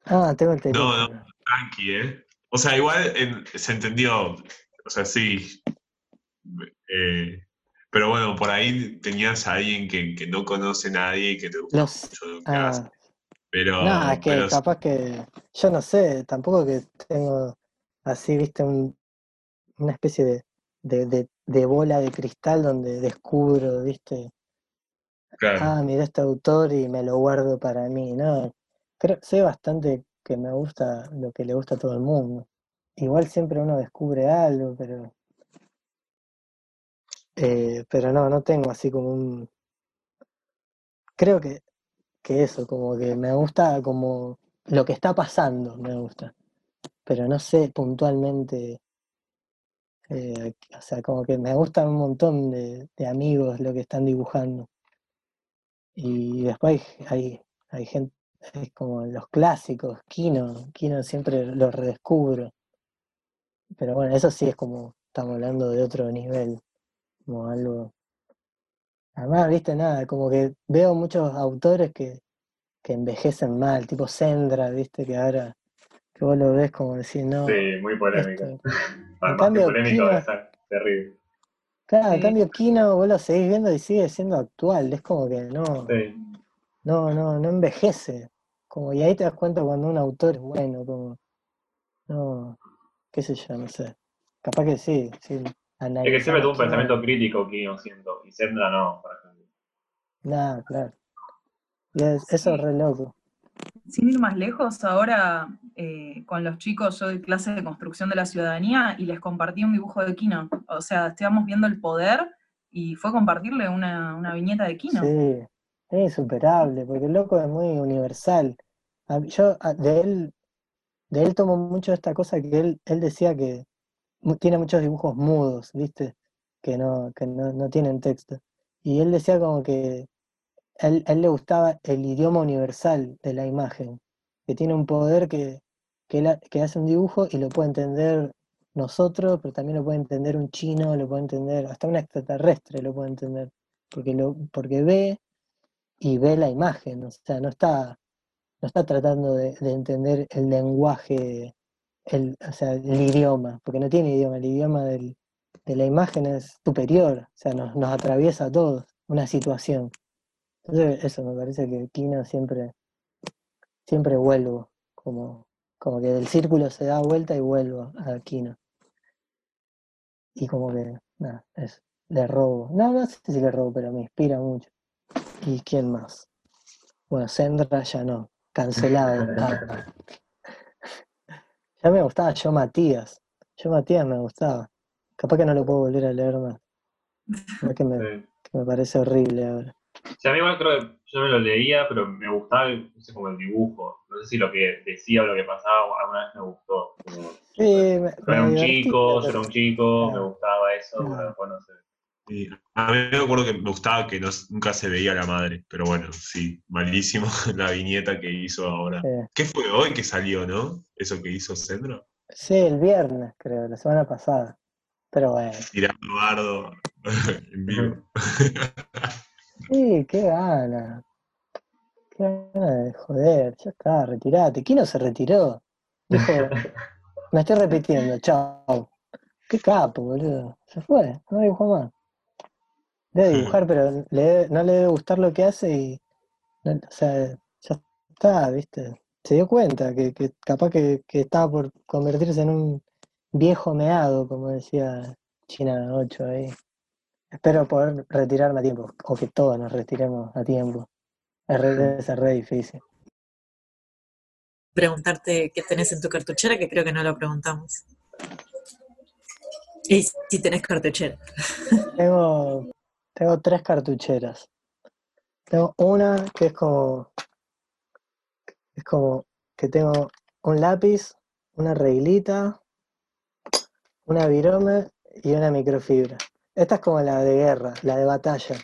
Ah, tengo el No, teléfono. no, tranqui, ¿eh? O sea, igual en- se entendió. O sea, sí. Eh, por ahí tenías a alguien que, que no conoce a nadie y que te gusta Los, mucho lo que hace. ah, Pero, no, es que pero capaz que, yo no sé, tampoco que tengo así, viste, un- una especie de, de, de- de bola de cristal donde descubro, viste, claro. ah, mira este autor y me lo guardo para mí, no, creo, sé bastante que me gusta lo que le gusta a todo el mundo. Igual siempre uno descubre algo, pero, eh, pero no, no tengo así como un, creo que, que eso, como que me gusta como lo que está pasando, me gusta. Pero no sé puntualmente, eh, o sea, como que me gustan un montón de, amigos lo que están dibujando. Y después hay, hay, gente, es como los clásicos, Kino, Kino siempre lo redescubro. Pero bueno, eso sí es como, estamos hablando de otro nivel, como algo. Además, viste, nada, como que veo muchos autores que, que envejecen mal, tipo Sendra, viste, que ahora que vos lo ves como decir, no, Sí, muy polémico. esto. Cambio, polémico, Kino- es terrible. Claro, en Sí. cambio Kino vos lo seguís viendo y sigue siendo actual, es como que no, Sí. no, no, no envejece. Como, y ahí te das cuenta cuando un autor es bueno, como, no, qué sé yo, no sé. Capaz que sí, sí. Es que siempre tuvo un pensamiento crítico, Kino, siento. Y Sendra no, por ejemplo. Nada, claro. Y es- eso es re loco. Sin ir más lejos, ahora eh, con los chicos yo doy clases de construcción de la ciudadanía y les compartí un dibujo de Kino. O sea, estábamos viendo el poder y fue compartirle una, una viñeta de Kino. Sí, es insuperable, porque el loco es muy universal. Yo de él, de él tomo mucho esta cosa que él, él decía que tiene muchos dibujos mudos, ¿viste? Que no, que no, no tienen texto. Y él decía como que él, él le gustaba el idioma universal de la imagen, que tiene un poder que, que, hace un dibujo y lo puede entender nosotros, pero también lo puede entender un chino, lo puede entender, hasta un extraterrestre lo puede entender, porque, lo, porque ve y ve la imagen, o sea, no está, no está tratando de entender el lenguaje, el, o sea, el idioma, porque no tiene idioma, el idioma del- de la imagen es superior, o sea, nos, nos atraviesa a todos, una situación. Entonces, eso me parece que Kino siempre, siempre vuelvo, como, como que del círculo se da vuelta y vuelvo a Kino. Y como que, nada, eso, le robo. No, no sé si le robo, pero me inspira mucho. ¿Y quién más? Bueno, Sendra ya no, cancelado. Ya me gustaba Yo Matías. Yo Matías me gustaba. Capaz que no lo puedo volver a leer más. Es que me, Sí. que me parece horrible ahora. Sí, a mí igual creo que yo me lo leía, pero me gustaba, no sé, como el dibujo. No sé si lo que decía o lo que pasaba alguna vez me gustó. Como, Sí, me, yo era un chico, yo era un chico, me gustaba eso, pero después no sé. Y a mí me acuerdo que me gustaba que no- nunca se veía la madre, pero bueno, sí, malísimo la viñeta que hizo ahora. eh, ¿Qué fue hoy que salió, no? Eso que hizo Sendro. sí, el viernes, creo, la semana pasada. Pero bueno. Tirando bardo en vivo. Sí, qué gana. Qué gana de joder. Ya está, retirate. ¿Quién no se retiró? Dijo, me estoy repitiendo, chao. Qué capo, boludo. Se fue, no dibujó más. Debe dibujar, pero le no le debe gustar lo que hace y. no- o sea, ya está, ¿viste? Se dio cuenta que, que capaz que, que estaba por convertirse en un viejo meado, como decía China 8 ahí. Espero poder retirarme a tiempo, o que todos nos retiremos a tiempo. Es re, debe ser re difícil. Preguntarte qué tenés en tu cartuchera, que creo que no lo preguntamos. Y si tenés cartuchera. Tengo, tengo tres cartucheras. Tengo una que es como, es como que tengo un lápiz, una reglita, una virome y una microfibra. Esta es como la de guerra, la de batalla,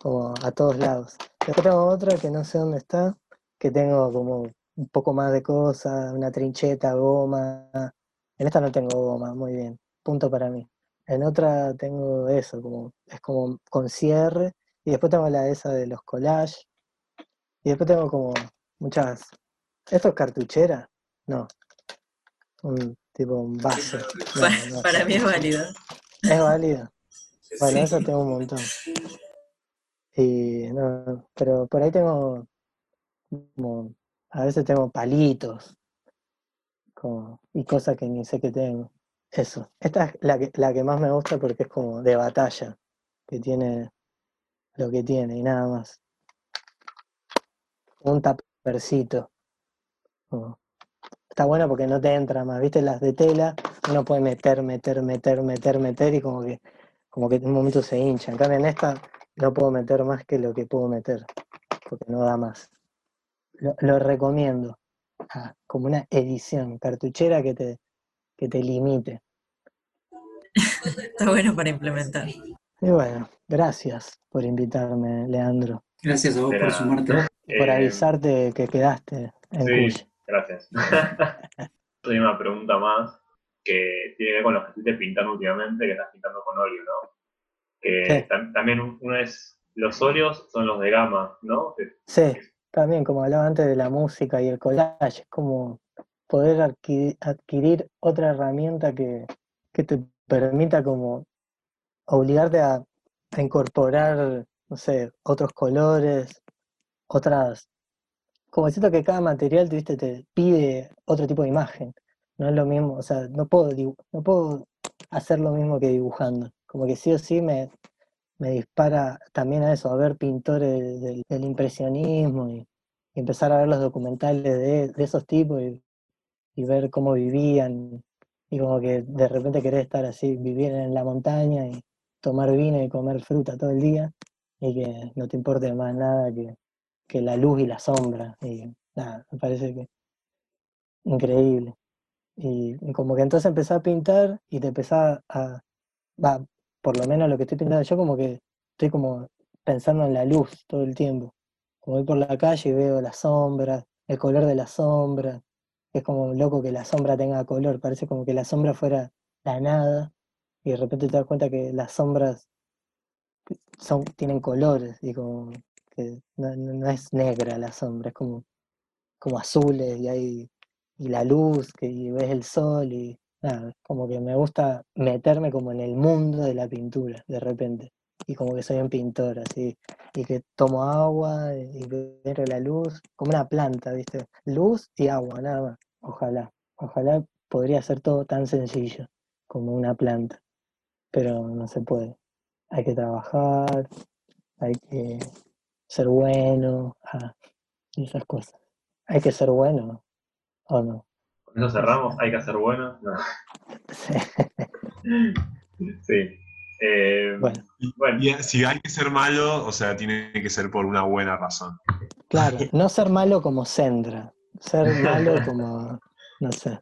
como a todos lados. Después tengo otra que no sé dónde está, que tengo como un poco más de cosas, una trincheta, goma. En esta no tengo goma, muy bien. Punto para mí. En otra tengo eso, como, es como con cierre. Y después tengo la de esa de los collages. Y después tengo como muchas. ¿Esto es cartuchera? No. Un tipo un vaso. No, Para, no para mí es válido. ¿Es válido? Bueno, Sí. eso tengo un montón. Y no, pero por ahí tengo como, a veces tengo palitos como, y cosas que ni sé que tengo. Eso. Esta es la que, la que más me gusta porque es como de batalla, que tiene lo que tiene y nada más. Un tapercito. Está bueno porque no te entra más, ¿viste? Las de tela, uno puede meter, meter, meter, meter, meter y como que, como que en un momento se hincha. En cambio en esta no puedo meter más que lo que puedo meter. porque no da más. Lo, lo recomiendo. Ah, como una edición cartuchera que te, que te limite. Está bueno para implementar. Y bueno, gracias por invitarme, Leandro. Gracias a vos por sumarte. y Por Eh, avisarte que quedaste en Sí, gracias. Hay una pregunta más que tiene que ver con lo que estuviste pintando últimamente, que estás pintando con óleo, ¿no? Que Sí. tam- también un- uno es, los óleos son los de gama, ¿no? Sí, también como hablaba antes de la música y el collage, es como poder adqui- adquirir otra herramienta que, que te permita como obligarte a, incorporar, no sé, otros colores, otras... Como siento que cada material, te, viste, te pide otro tipo de imagen. No es lo mismo, o sea, no puedo, no puedo hacer lo mismo que dibujando. Como que sí o sí me, me dispara también a eso, a ver pintores del, impresionismo y, y empezar a ver los documentales de, de esos tipos y, y ver cómo vivían y como que de repente querés estar así, vivir en la montaña y tomar vino y comer fruta todo el día y que no te importe más nada que, que la luz y la sombra y nada, me parece que increíble. Y, como que entonces empecé a pintar y te empezás a, va, por lo menos lo que estoy pintando yo, como que estoy como pensando en la luz todo el tiempo. Como voy por la calle y veo las sombras, el color de la sombra. Es como loco que la sombra tenga color, parece como que la sombra fuera la nada y de repente te das cuenta que las sombras son, tienen colores y como que no, no- es negra la sombra, es como, como azules y hay y la luz que y ves el sol y nada, como que me gusta meterme como en el mundo de la pintura de repente y como que soy un pintor así y que tomo agua y veo la luz como una planta, ¿viste? Luz y agua, nada más. Ojalá, ojalá podría ser todo tan sencillo como una planta, pero no se puede. Hay que trabajar, hay que ser bueno, ah, esas cosas. Hay que ser bueno, ¿o no? Eso cerramos, hay que hacer bueno. No. Sí. Sí. Eh, Bueno, bueno, Y si hay que ser malo, o sea, tiene que ser por una buena razón. claro, no ser malo como Sendra, ser malo como, no sé,